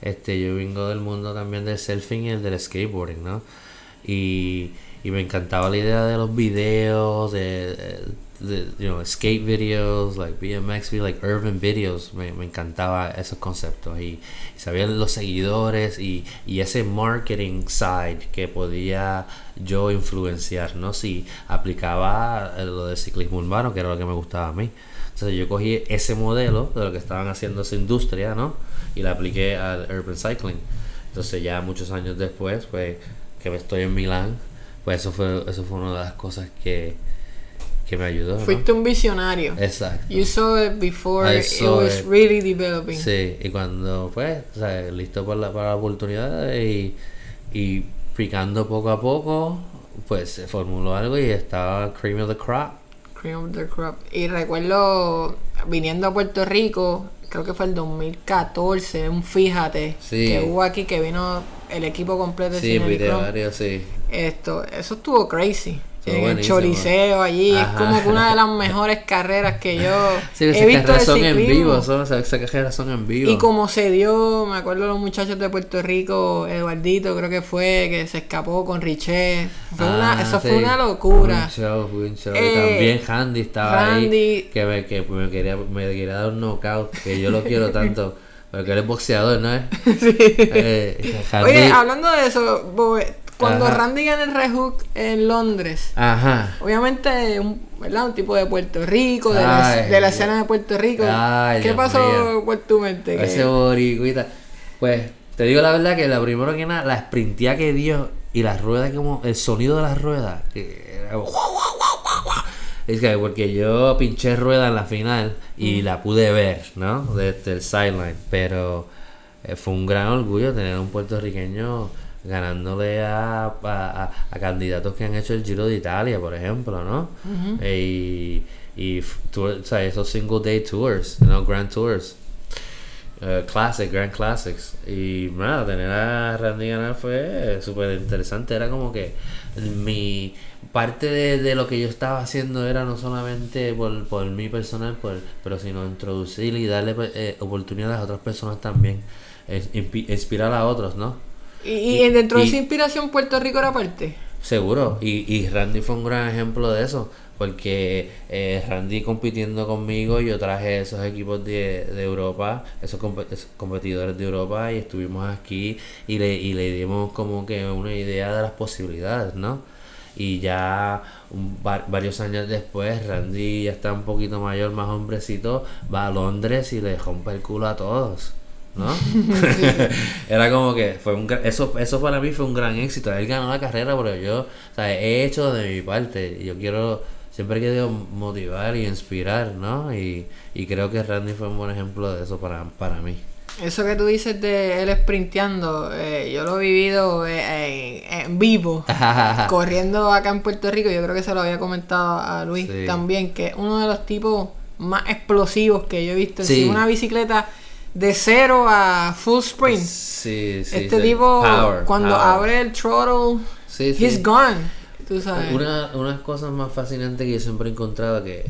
este, yo vengo del mundo también del surfing y el del skateboarding, ¿no? Y, y me encantaba la idea de los videos, de, de you know, skate videos, like BMX, like urban videos, me, me encantaba esos conceptos y, y sabía los seguidores y, y ese marketing side que podía yo influenciar, ¿no? Si aplicaba eh, lo del ciclismo urbano, que era lo que me gustaba a mí. Entonces yo cogí ese modelo de lo que estaban haciendo esa industria, ¿no? Y la apliqué al urban cycling. Entonces ya muchos años después, pues, que estoy en Milán, pues eso fue, eso fue una de las cosas que, que me ayudó, ¿no? Fuiste un visionario. Exacto. You saw it before I it saw was it. really developing. Sí, y cuando, pues, o sea, listo para la, para la oportunidad y, y picando poco a poco, pues se formuló algo y estaba cream of the crop. Cream of the crop. Y recuerdo viniendo a Puerto Rico, creo que fue el 2014, un fíjate Sí. que hubo aquí que vino el equipo completo de Sí, videario, sí. Esto, eso estuvo crazy. Estuvo en el. Choliseo allí, Ajá. es como que una de las *laughs* mejores carreras que yo Sí, he visto de en vivo, son, esas carreras son en vivo. Y como se dio, me acuerdo los muchachos de Puerto Rico, Eduardito creo que fue, que se escapó con Richet. Ah, eso sí. fue una locura. Fue un show, fue un show. Y Eh, también Handy estaba Randy. ahí. Que me, que me quería, me quería dar un knockout. Que yo lo quiero tanto. *laughs* Porque él es boxeador, ¿no es? Eh, Handy- Oye, hablando de eso, Bobe, cuando Ajá. Randy gana el rehook en Londres, Ajá. obviamente un, ¿verdad? un tipo de Puerto Rico, de, la, de la escena de Puerto Rico. Ay, ¿Qué Dios pasó mío. por tu mente? Ese boricuita. Pues, te digo la verdad que la primero que nada, la sprintea que dio y las ruedas como, el sonido de las ruedas, que era guau, guau, guau, guau, guau. Es que porque yo pinché rueda en la final y la pude ver, ¿no? Desde el sideline. Pero eh, fue un gran orgullo tener un puertorriqueño ganándole a, a, a- candidatos que han hecho el Giro de Italia, por ejemplo, ¿no? Eh, y, y tour- o sea, esos single day tours, know, grand tours. eh, classic, Grand Classics. Y nada, tener a Randy ganar fue súper interesante. Era como que mi parte de, de lo que yo estaba haciendo era no solamente por, por mi personal, por, pero sino introducir y darle eh, oportunidades a otras personas también. Inspirar a otros, ¿no? Y, y dentro de esa inspiración, Puerto Rico era parte. Seguro, y, y Randy fue un gran ejemplo de eso, porque eh, Randy compitiendo conmigo, yo traje esos equipos de, de Europa, esos, compe- esos competidores de Europa, y estuvimos aquí y le, y le dimos como que una idea de las posibilidades, ¿no? Y ya un- va- varios años después, Randy ya está un poquito mayor, más hombrecito, va a Londres y le rompe el culo a todos. ¿No? *laughs* Era como que fue un eso eso para mí fue un gran éxito. Él ganó la carrera, pero yo, o sea, he hecho de mi parte. Yo quiero siempre he querido motivar y inspirar, ¿no? Y, y creo que Randy fue un buen ejemplo de eso para, para mí. Eso que tú dices de él sprinteando, eh, yo lo he vivido eh, en, en vivo, *laughs* corriendo acá en Puerto Rico. Yo creo que se lo había comentado a Luis Sí. también, que es uno de los tipos más explosivos que yo he visto. Sí. Sí. una bicicleta de cero a full sprint. Sí, sí. este tipo, Power, cuando power. abre el throttle, Sí, he's gone. Tú sabes. Una, una de las cosas más fascinantes que yo siempre he encontrado que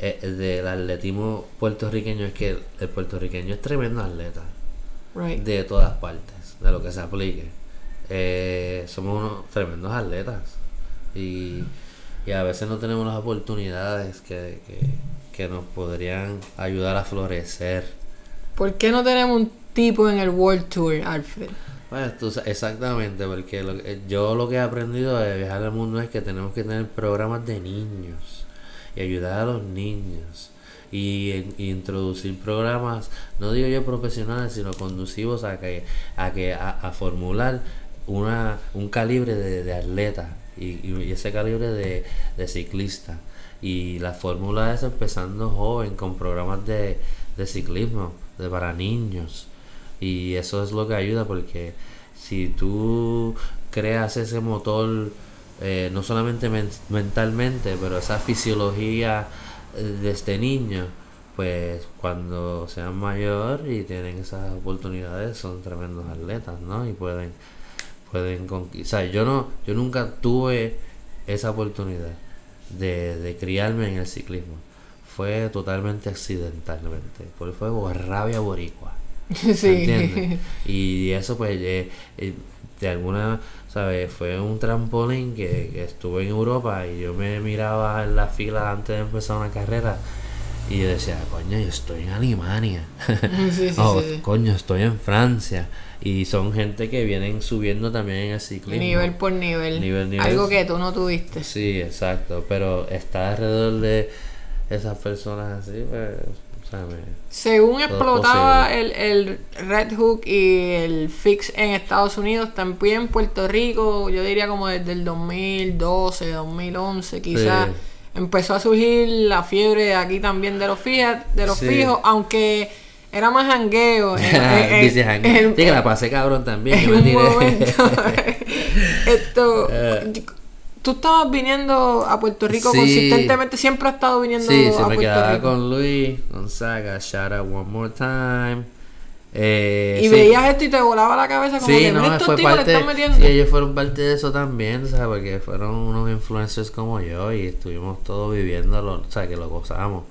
eh, del atletismo puertorriqueño es que el, el puertorriqueño es tremendo atleta. Right. de todas partes, de lo que se aplique. Eh, somos unos tremendos atletas y, y a veces no tenemos las oportunidades que, que, que nos podrían ayudar a florecer. ¿Por qué no tenemos un tipo en el World Tour, Alfred? Bueno, tú exactamente, porque que- yo lo que he aprendido de viajar al mundo es que tenemos que tener programas de niños y ayudar a los niños y, introducir programas, no digo yo profesionales, sino conducivos a que a que a, formular una un calibre de, atleta y, ese calibre de, ciclista y la fórmula es empezando joven con programas de, ciclismo para niños y eso es lo que ayuda porque si tú creas ese motor, eh, no solamente men- mentalmente, pero esa fisiología eh, de este niño, pues cuando sean mayor y tienen esas oportunidades son tremendos atletas, ¿no? Y pueden pueden conquistar. Yo no, yo nunca tuve esa oportunidad de, de criarme en el ciclismo. Fue totalmente accidentalmente. Porque fue por rabia boricua. *laughs* sí. ¿Entiendes? Y eso pues eh, eh, de alguna, ¿sabes? Fue un trampolín que, que estuve en Europa y yo me miraba en la fila antes de empezar una carrera y yo decía, coño, yo estoy en Alemania. *laughs* Sí, sí, *laughs* Oh, sí. coño, estoy en Francia. Y son gente que vienen subiendo también en el ciclismo. Nivel por nivel. Nivel, nivel. Algo que tú no tuviste. Sí, exacto. Pero estar alrededor de esas personas así, pues, o sea, me- Según explotaba el, el Red Hook y el Fix en Estados Unidos, también en Puerto Rico, yo diría como desde el 2012, 2011, quizás Sí. empezó a surgir la fiebre aquí también de los fijos, de los Sí. fijos, aunque era más jangueo. *laughs* Dice en- Sí, que la pasé cabrón también. en un momento. *laughs* Esto. Tú estabas viniendo a Puerto Rico Sí. consistentemente, siempre has estado viniendo Sí, a se me Puerto quedaba Rico. con Luis Gonzaga. Shout out one more time. Eh, Y sí. veías esto y te volaba la cabeza como Sí, que no, "Mira, estos tipos le parte. están metiendo. Sí, ellos fueron parte de eso también, ¿sabes? Porque fueron unos influencers como yo y estuvimos todos viviéndolo, o sea, que lo gozamos.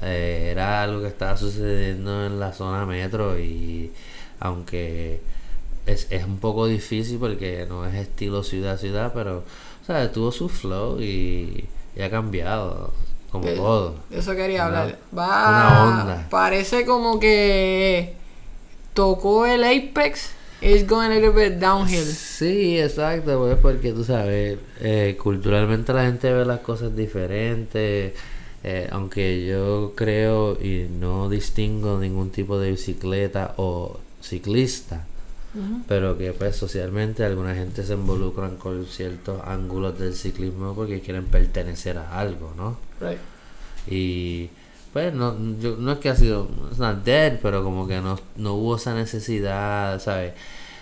Eh, era algo que estaba sucediendo en la zona metro y aunque es, es un poco difícil porque no es estilo ciudad-ciudad, pero, ¿sabes? Tuvo su flow y, y ha cambiado, como De- todo. de eso quería Una- hablar. Va, una onda. Parece como que tocó el Apex. It's going a little bit downhill. Sí, exacto, pues porque tú sabes, eh, culturalmente la gente ve las cosas diferentes, eh, aunque yo creo y no distingo ningún tipo de bicicleta o ciclista, pero que pues socialmente alguna gente se involucran con ciertos ángulos del ciclismo porque quieren pertenecer a algo, ¿no? Right. Y pues no, yo, no es que ha sido it's not dead, pero como que no, no hubo esa necesidad, ¿sabes?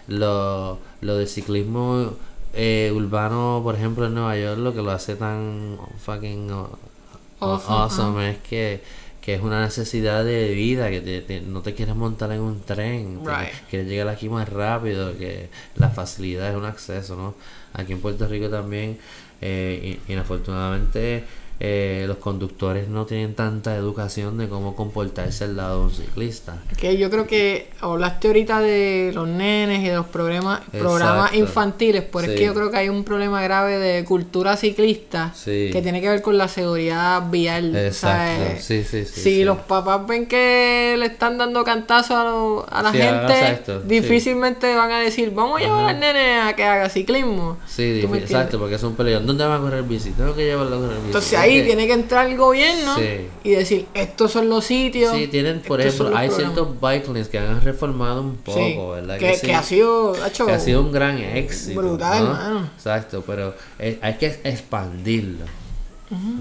Lo, lo de ciclismo eh, urbano, por ejemplo, en Nueva York, lo que lo hace tan fucking uh, Awesome, awesome es que, que es una necesidad de vida, que te- te- no te quieres montar en un tren, te- Right. quieres llegar aquí más rápido, que la facilidad es un acceso, ¿no? Aquí en Puerto Rico también, eh, in- inafortunadamente, eh, los conductores no tienen tanta educación de cómo comportarse al lado de un ciclista. Que yo creo que hablaste ahorita de los nenes y de los programas, programas Exacto. infantiles, pero es Sí. que yo creo que hay un problema grave de cultura ciclista Sí. que tiene que ver con la seguridad vial. Exacto, ¿sabes? sí, sí, sí, Si los papás ven que le están dando cantazo a, lo- a la gente, esto, difícilmente van a decir, vamos a llevar al nene a que haga ciclismo. Sí, exacto, porque es un peligro. ¿Dónde va a correr bici? Tengo que llevarlo a correr bici. Entonces Es ahí que- tiene que entrar el gobierno Sí. y decir, estos son los sitios. Sí, tienen, por ejemplo, hay programas". ciertos bike lanes que han reformado un poco, Sí, ¿verdad? que, sí? que ha sido, hecho, que ha sido un gran éxito. Brutal, ¿no? mano. Exacto, pero eh, hay que expandirlo.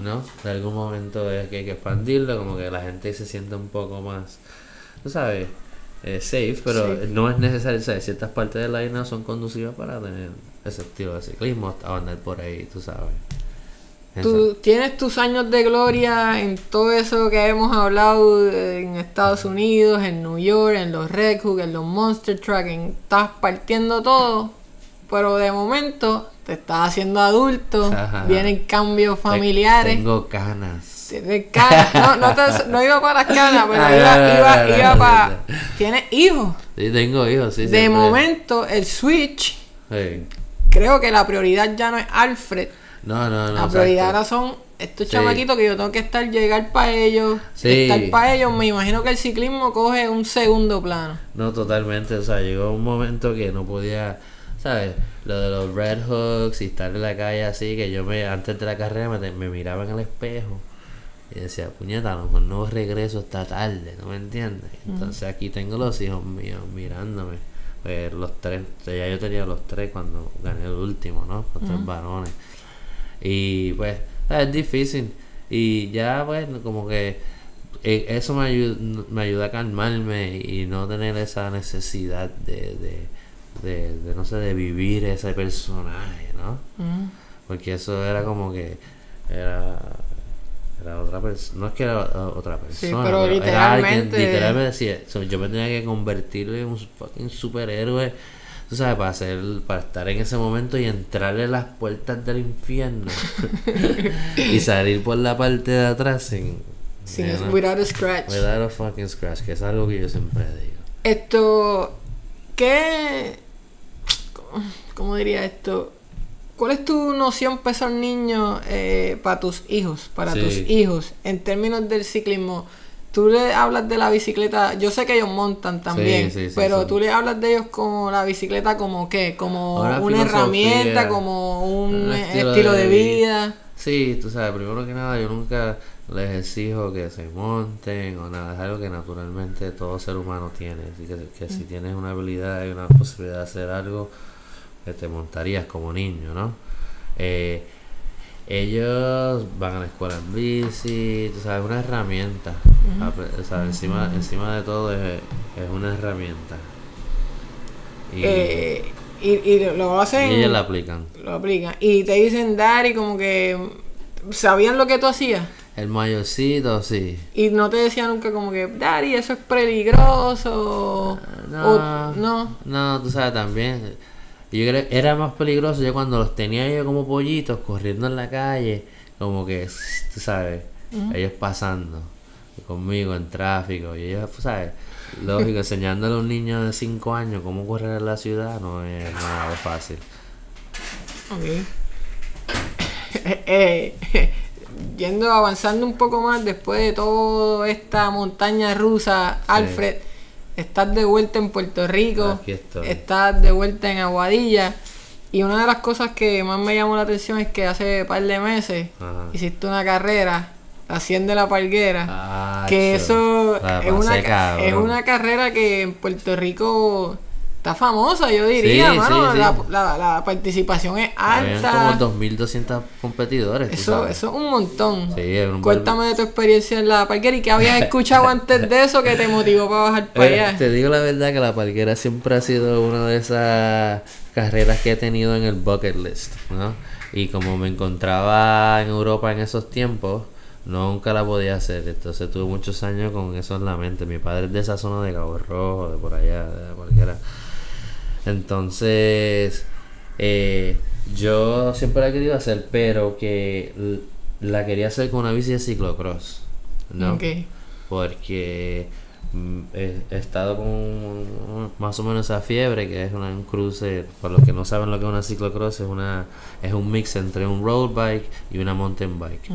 ¿No? De algún momento es que hay que expandirlo, como que la gente se sienta un poco más, tú sabes, eh, safe, pero no es necesario. Ciertas partes de la isla son conducidas para tener ese estilo de ciclismo, andar por ahí, tú sabes. Tú tienes tus años de gloria en todo eso que hemos hablado en Estados Unidos, en New York, en los Red Hook, en los Monster Truck, en- estás partiendo todo, pero de momento te estás haciendo adulto, Ajá. vienen cambios familiares. Tengo canas. tienes canas. No, no, te- no iba para las canas, *laughs* pero Ah, iba, iba, iba para... Tienes hijos. Sí, tengo hijos, sí. De siempre- momento, el Switch, Sí. creo que la prioridad ya no es Alfred. No, no, no. La prioridad ahora son estos Sí. chamaquitos que yo tengo que estar, llegar para ellos, Sí. estar para ellos. Me imagino que el ciclismo coge un segundo plano. No, totalmente. O sea, llegó un momento que no podía, ¿sabes? Lo de los Red Hooks y estar en la calle así, que yo me antes de la carrera me, me miraba en el espejo y decía, puñeta, a lo mejor no regreso esta tarde, ¿no me entiendes? Entonces aquí tengo los hijos míos mirándome. Pues los tres, ya yo tenía los tres cuando gané el último, ¿no? Los tres varones. Y pues, es difícil. Y ya, pues, como que eh, eso me ayuda, me ayuda a calmarme y no tener esa necesidad de, de, de, de, no sé, de vivir ese personaje, ¿no? Porque eso era como que era, era otra persona, no es que era otra persona, pero era alguien, literalmente- literalmente decía, so, yo me tenía que convertirle en un fucking superhéroe, tú sabes, para hacer, para estar en ese momento y entrarle las puertas del infierno *laughs* y salir por la parte de atrás sin, Sin, you know, without a scratch. without a fucking scratch, que es algo que yo siempre digo. Esto, ¿qué? ¿Cómo, cómo diría esto? ¿Cuál es tu noción para esos niños, eh, para tus hijos, para Sí. tus hijos, en términos del ciclismo? Tú le hablas de la bicicleta, yo sé que ellos montan también, sí, sí, pero tú le hablas de ellos como la bicicleta como qué, como Una herramienta, como un, un eh, estilo estilo, de de vida. vida. Sí, tú sabes, primero que nada, yo nunca les exijo que se monten o nada, es algo que naturalmente todo ser humano tiene. Así que, que si tienes una habilidad y una posibilidad de hacer algo, que te montarías como niño, ¿no? Eh, ellos van a la escuela en bici, tú sabes, una herramienta. Apre- o sea, encima, encima de todo es, es una herramienta. Y, Eh, y, y lo hacen. y ellos la aplican. Lo aplican. Y te dicen, Dari, como que sabían lo que tú hacías. El mayorcito, sí. Y no te decían nunca como que, Dari, eso es peligroso. No, O- no. no, tú sabes también. Yo creo que era más peligroso yo cuando los tenía yo como pollitos corriendo en la calle, como que, tú sabes, ellos pasando conmigo en tráfico y ellos, tú sabes, lógico, enseñándole a un niño de 5 años cómo correr en la ciudad no es nada fácil. Ok. *coughs* Eh, *laughs* yendo avanzando un poco más después de toda esta montaña rusa, Alfred, estás de vuelta en Puerto Rico, estás de vuelta en Aguadilla. Y una de las cosas que más me llamó la atención es que hace un par de meses Ajá. hiciste una carrera, la 100 de la Palguera. Ah, que eso es una, es una carrera que en Puerto Rico está famosa, yo diría, Sí, mano. sí, sí. La, la- la participación es Habían alta. como 2.200 competidores. Eso, eso es un montón. Sí, es un Cuéntame de tu experiencia en la parquera y qué habías escuchado antes de eso que te motivó para bajar para Oye, allá. te digo la verdad que la parquera siempre ha sido una de esas carreras que he tenido en el bucket list, ¿no? Y como me encontraba en Europa en esos tiempos, Nunca la podía hacer, entonces tuve muchos años con eso en la mente. Mi padre es de esa zona de Cabo Rojo, de por allá, de cualquiera. Entonces, eh, yo siempre la he querido hacer, pero que la quería hacer con una bici de ciclocross, ¿no? Porque mm, he, he estado con más o menos esa fiebre, que es una, un cruce, para los que no saben lo que es una ciclocross, es, una, es un mix entre un road bike y una mountain bike.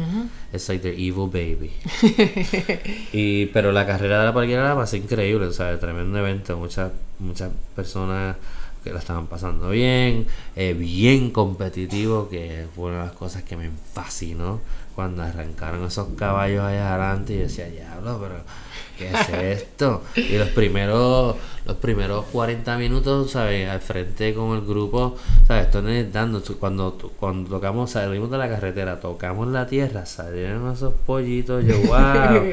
Es like the evil baby. *laughs* y, pero la carrera de la parquera la pasé increíble, o sea, tremendo evento, muchas, muchas personas que la estaban pasando bien, eh, bien competitivo, que fue una de las cosas que me fascinó cuando arrancaron esos caballos allá adelante y decía, diablo, pero ¿qué es esto? Y los primeros, los primeros 40 minutos, ¿sabes? Al frente con el grupo, ¿sabes? Dando, cuando, cuando tocamos, salimos de la carretera, tocamos la tierra, salieron esos pollitos, yo, *laughs* wow.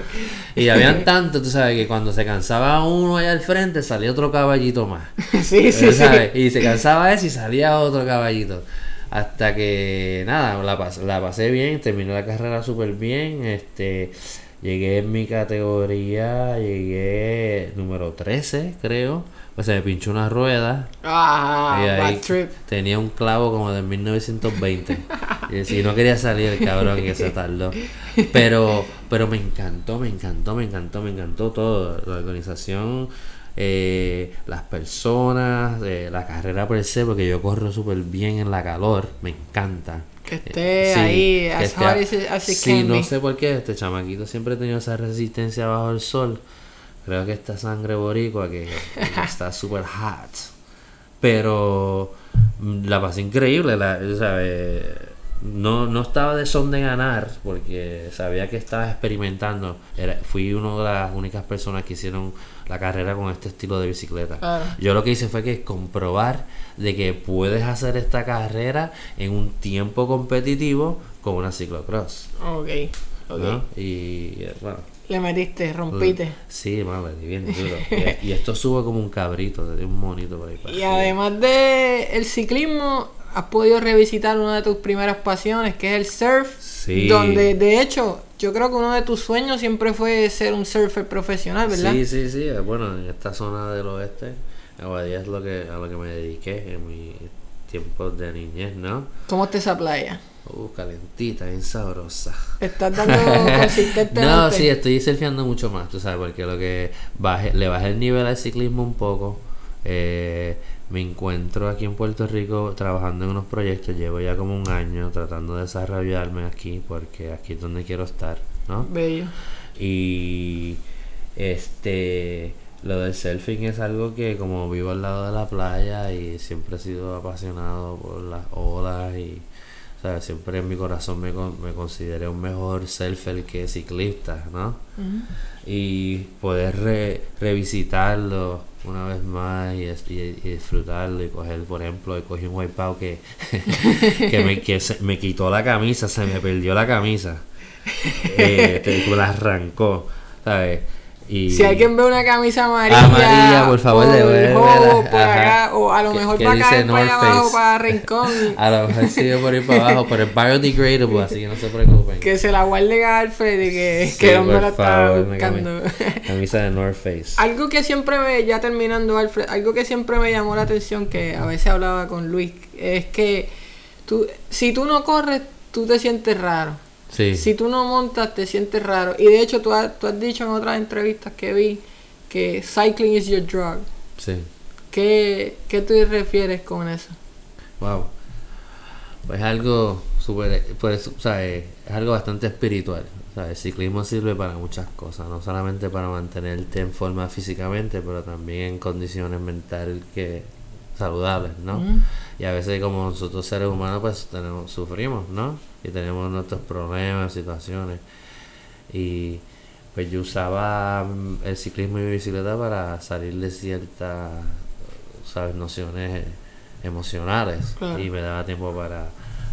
y habían tanto, tú sabes, que cuando se cansaba uno allá al frente, salía otro caballito más. sí, sí, sí. ¿Sabes? Y se cansaba ese y salía otro caballito. Hasta que nada, la, pas- la pasé bien, terminé la carrera súper bien. Este, llegué en mi categoría, llegué número 13, creo. Pues se me pinchó una rueda. Ah, y ahí bad trip. tenía un clavo como de 1920. *laughs* y si no quería salir el cabrón que se tardó. Pero, pero me encantó, me encantó, me encantó, me encantó todo. La organización, eh, las personas, eh, la carrera per se, porque yo corro súper bien en la calor, me encanta. Que esté Eh, sí, ahí, que as esté hard as it- as it Sí, can no be. sé por qué este chamaquito siempre ha tenido esa resistencia bajo el sol. Creo que esta sangre boricua que *laughs* está súper hot. Pero mm, la pasé increíble, la, ¿sabes? No, no estaba de son de ganar porque sabía que estaba experimentando. Era, fui una de las únicas personas que hicieron la carrera con este estilo de bicicleta. Yo lo que hice fue que comprobar de que puedes hacer esta carrera en un tiempo competitivo con una ciclocross. Ok, ok. ¿no? Y eh, bueno. Le metiste, rompiste. Sí, di bien duro. y, y esto sube como un cabrito, un monito por ahí para *laughs* Y arriba. además de el ciclismo, has podido revisitar una de tus primeras pasiones, que es el surf. Sí. Donde, de hecho, yo creo que uno de tus sueños siempre fue ser un surfer profesional, ¿verdad? Sí, sí, sí. eh, Bueno, en esta zona del oeste, Aguadilla es lo que, a lo que me dediqué en mis tiempos de niñez, ¿no? ¿Cómo está esa playa? Uh, calentita, bien sabrosa. ¿Estás dando *laughs* consistentemente? No, sí, estoy surfeando mucho más, tú sabes, porque lo que baje, le bajé el nivel al ciclismo un poco. Eh, me encuentro aquí en Puerto Rico trabajando en unos proyectos. Llevo ya como un año tratando de desarrollarme aquí, porque aquí es donde quiero estar, ¿no? Bello. Y este lo del surfing es algo que como vivo al lado de la playa y siempre he sido apasionado por las olas y ¿sabes? siempre en mi corazón me, me consideré un mejor surfer que ciclista, ¿no? Y poder re- revisitarlo una vez más y, y- y disfrutarlo y coger, por ejemplo, y cogí un wipeout que, *laughs* que, me, que se- me quitó la camisa, se me perdió la camisa. *laughs* Eh, te- me la arrancó, ¿sabes? Y Si alguien ve una camisa amarilla, Amarilla, por favor, o el devuélvela. jobo por acá, o a lo mejor para North allá abajo, para Rincón, *laughs* a lo mejor sigue por ir para abajo, pero es biodegradable, así que no se preocupen. que se la guarde a Alfred y que, Sí, que me por la está buscando. cami- *laughs* Camisa de North Face. Algo que siempre me, ya terminando Alfred, algo que siempre me llamó la atención, que a veces hablaba con Luis, es que tú, si tú no corres, tú te sientes raro. Sí. Si tú no montas, te sientes raro. Y de hecho, tú has, tú has dicho en otras entrevistas que vi que cycling is your drug. Sí. ¿Qué, qué tú refieres con eso? Wow. Pues algo súper, pues, ¿sabes? Es algo bastante espiritual. ¿sabes? El ciclismo sirve para muchas cosas, no solamente para mantenerte en forma físicamente, pero también en condiciones mentales que saludables, ¿no? Y a veces como nosotros seres humanos pues tenemos, sufrimos, ¿no? Y tenemos nuestros problemas, situaciones. Y pues yo usaba mm, el ciclismo y mi bicicleta para salir de ciertas, ¿sabes? Nociones emocionales. Claro. Y me daba tiempo para,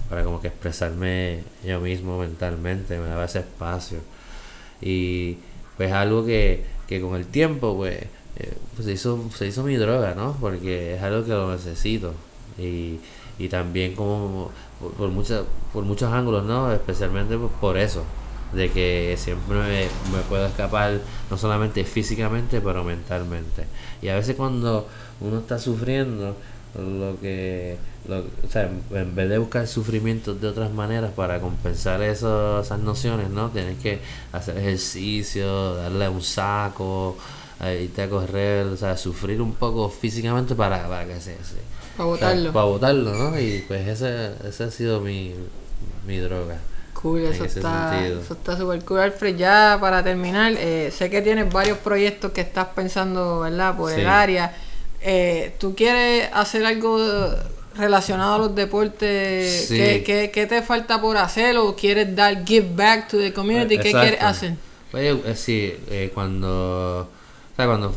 para como que expresarme yo mismo mentalmente, me daba ese espacio. Y pues algo que, que con el tiempo pues, eh, pues, se, hizo, se hizo mi droga, ¿no? Porque es algo que lo necesito. Y, y también como por, por, por muchos ángulos, ¿no? Especialmente por, por eso. de que siempre me, puedo escapar, no solamente físicamente, pero mentalmente. Y a veces cuando uno está sufriendo, lo que, lo, o sea, en vez de buscar sufrimientos de otras maneras para compensar eso, esas nociones, ¿no? Tienes que hacer ejercicio, darle un saco, eh, irte a correr, o sea, sufrir un poco físicamente para, para que se... para botarlo. para botarlo, ¿no? Y pues ese, ese ha sido mi, mi droga. Cool, eso está, eso está súper cool. Alfred, ya para terminar, eh, sé que tienes varios proyectos que estás pensando, ¿verdad? Por el área. Eh, ¿Tú quieres hacer algo relacionado a los deportes? ¿Qué, qué, te falta por hacer? ¿O quieres dar give back to the community? ¿Qué quieres hacer? Pues, eh, sí, cuando, o sea, cuando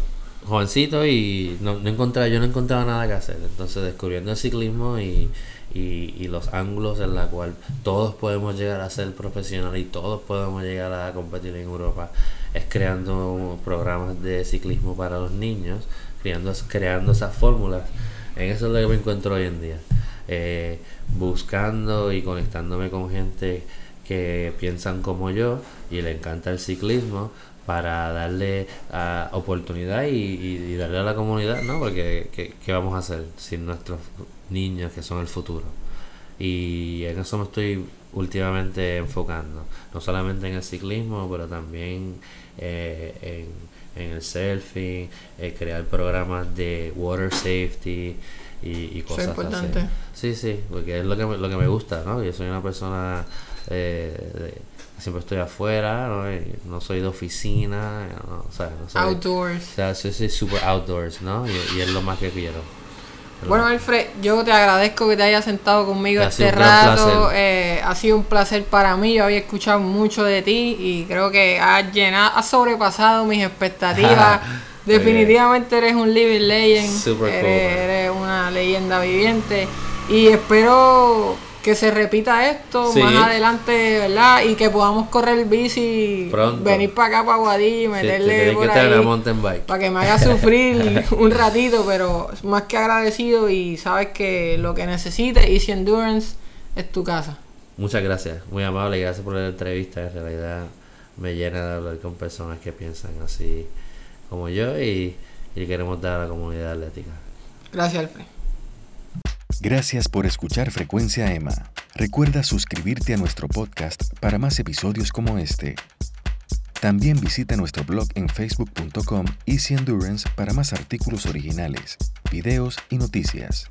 jovencito y no, encontraba, yo no encontraba nada que hacer. Entonces descubriendo el ciclismo y, y, y, los ángulos en la cual todos podemos llegar a ser profesionales y todos podemos llegar a competir en Europa es creando programas de ciclismo para los niños creando, creando esas fórmulas. En eso es lo que me encuentro hoy en día. Eh, buscando y conectándome con gente que piensan como yo y le encanta el ciclismo para darle uh, oportunidad y, darle a la comunidad, ¿no? Porque ¿qué, vamos a hacer sin nuestros niños que son el futuro? Y en eso me estoy últimamente enfocando, no solamente en el ciclismo, pero también eh, en en el selfie, eh, crear programas de water safety y, y cosas importante. así. Sí, sí, porque es lo que, me, lo que me gusta, ¿no? Yo soy una persona eh, siempre estoy afuera, ¿no? no soy de oficina, ¿no? O sea, no soy, outdoors. O sea, soy, super outdoors, ¿no? Y, y es lo más que quiero. Bueno, Alfred, yo te agradezco que te hayas sentado conmigo este rato. Eh, ha sido un placer para mí. Yo había escuchado mucho de ti y creo que has llenado, has sobrepasado mis expectativas. *laughs* Definitivamente eres un living legend. eres una leyenda viviente. Y espero que se repita esto más adelante, ¿verdad? Y que podamos correr el bici, venir para acá, para Guadí, meterle por ahí, para que me haga sufrir *laughs* un ratito, pero más que agradecido y sabes que lo que necesites, Easy Endurance, es tu casa. Muchas gracias, muy amable, gracias por la entrevista, en realidad me llena de hablar con personas que piensan así como yo y, y queremos dar a la comunidad atlética. Gracias, Alfred. Gracias por escuchar Frecuencia Emma. Recuerda suscribirte a nuestro podcast para más episodios como este. También visita nuestro blog en facebook.com Easy Endurance para más artículos originales, videos y noticias.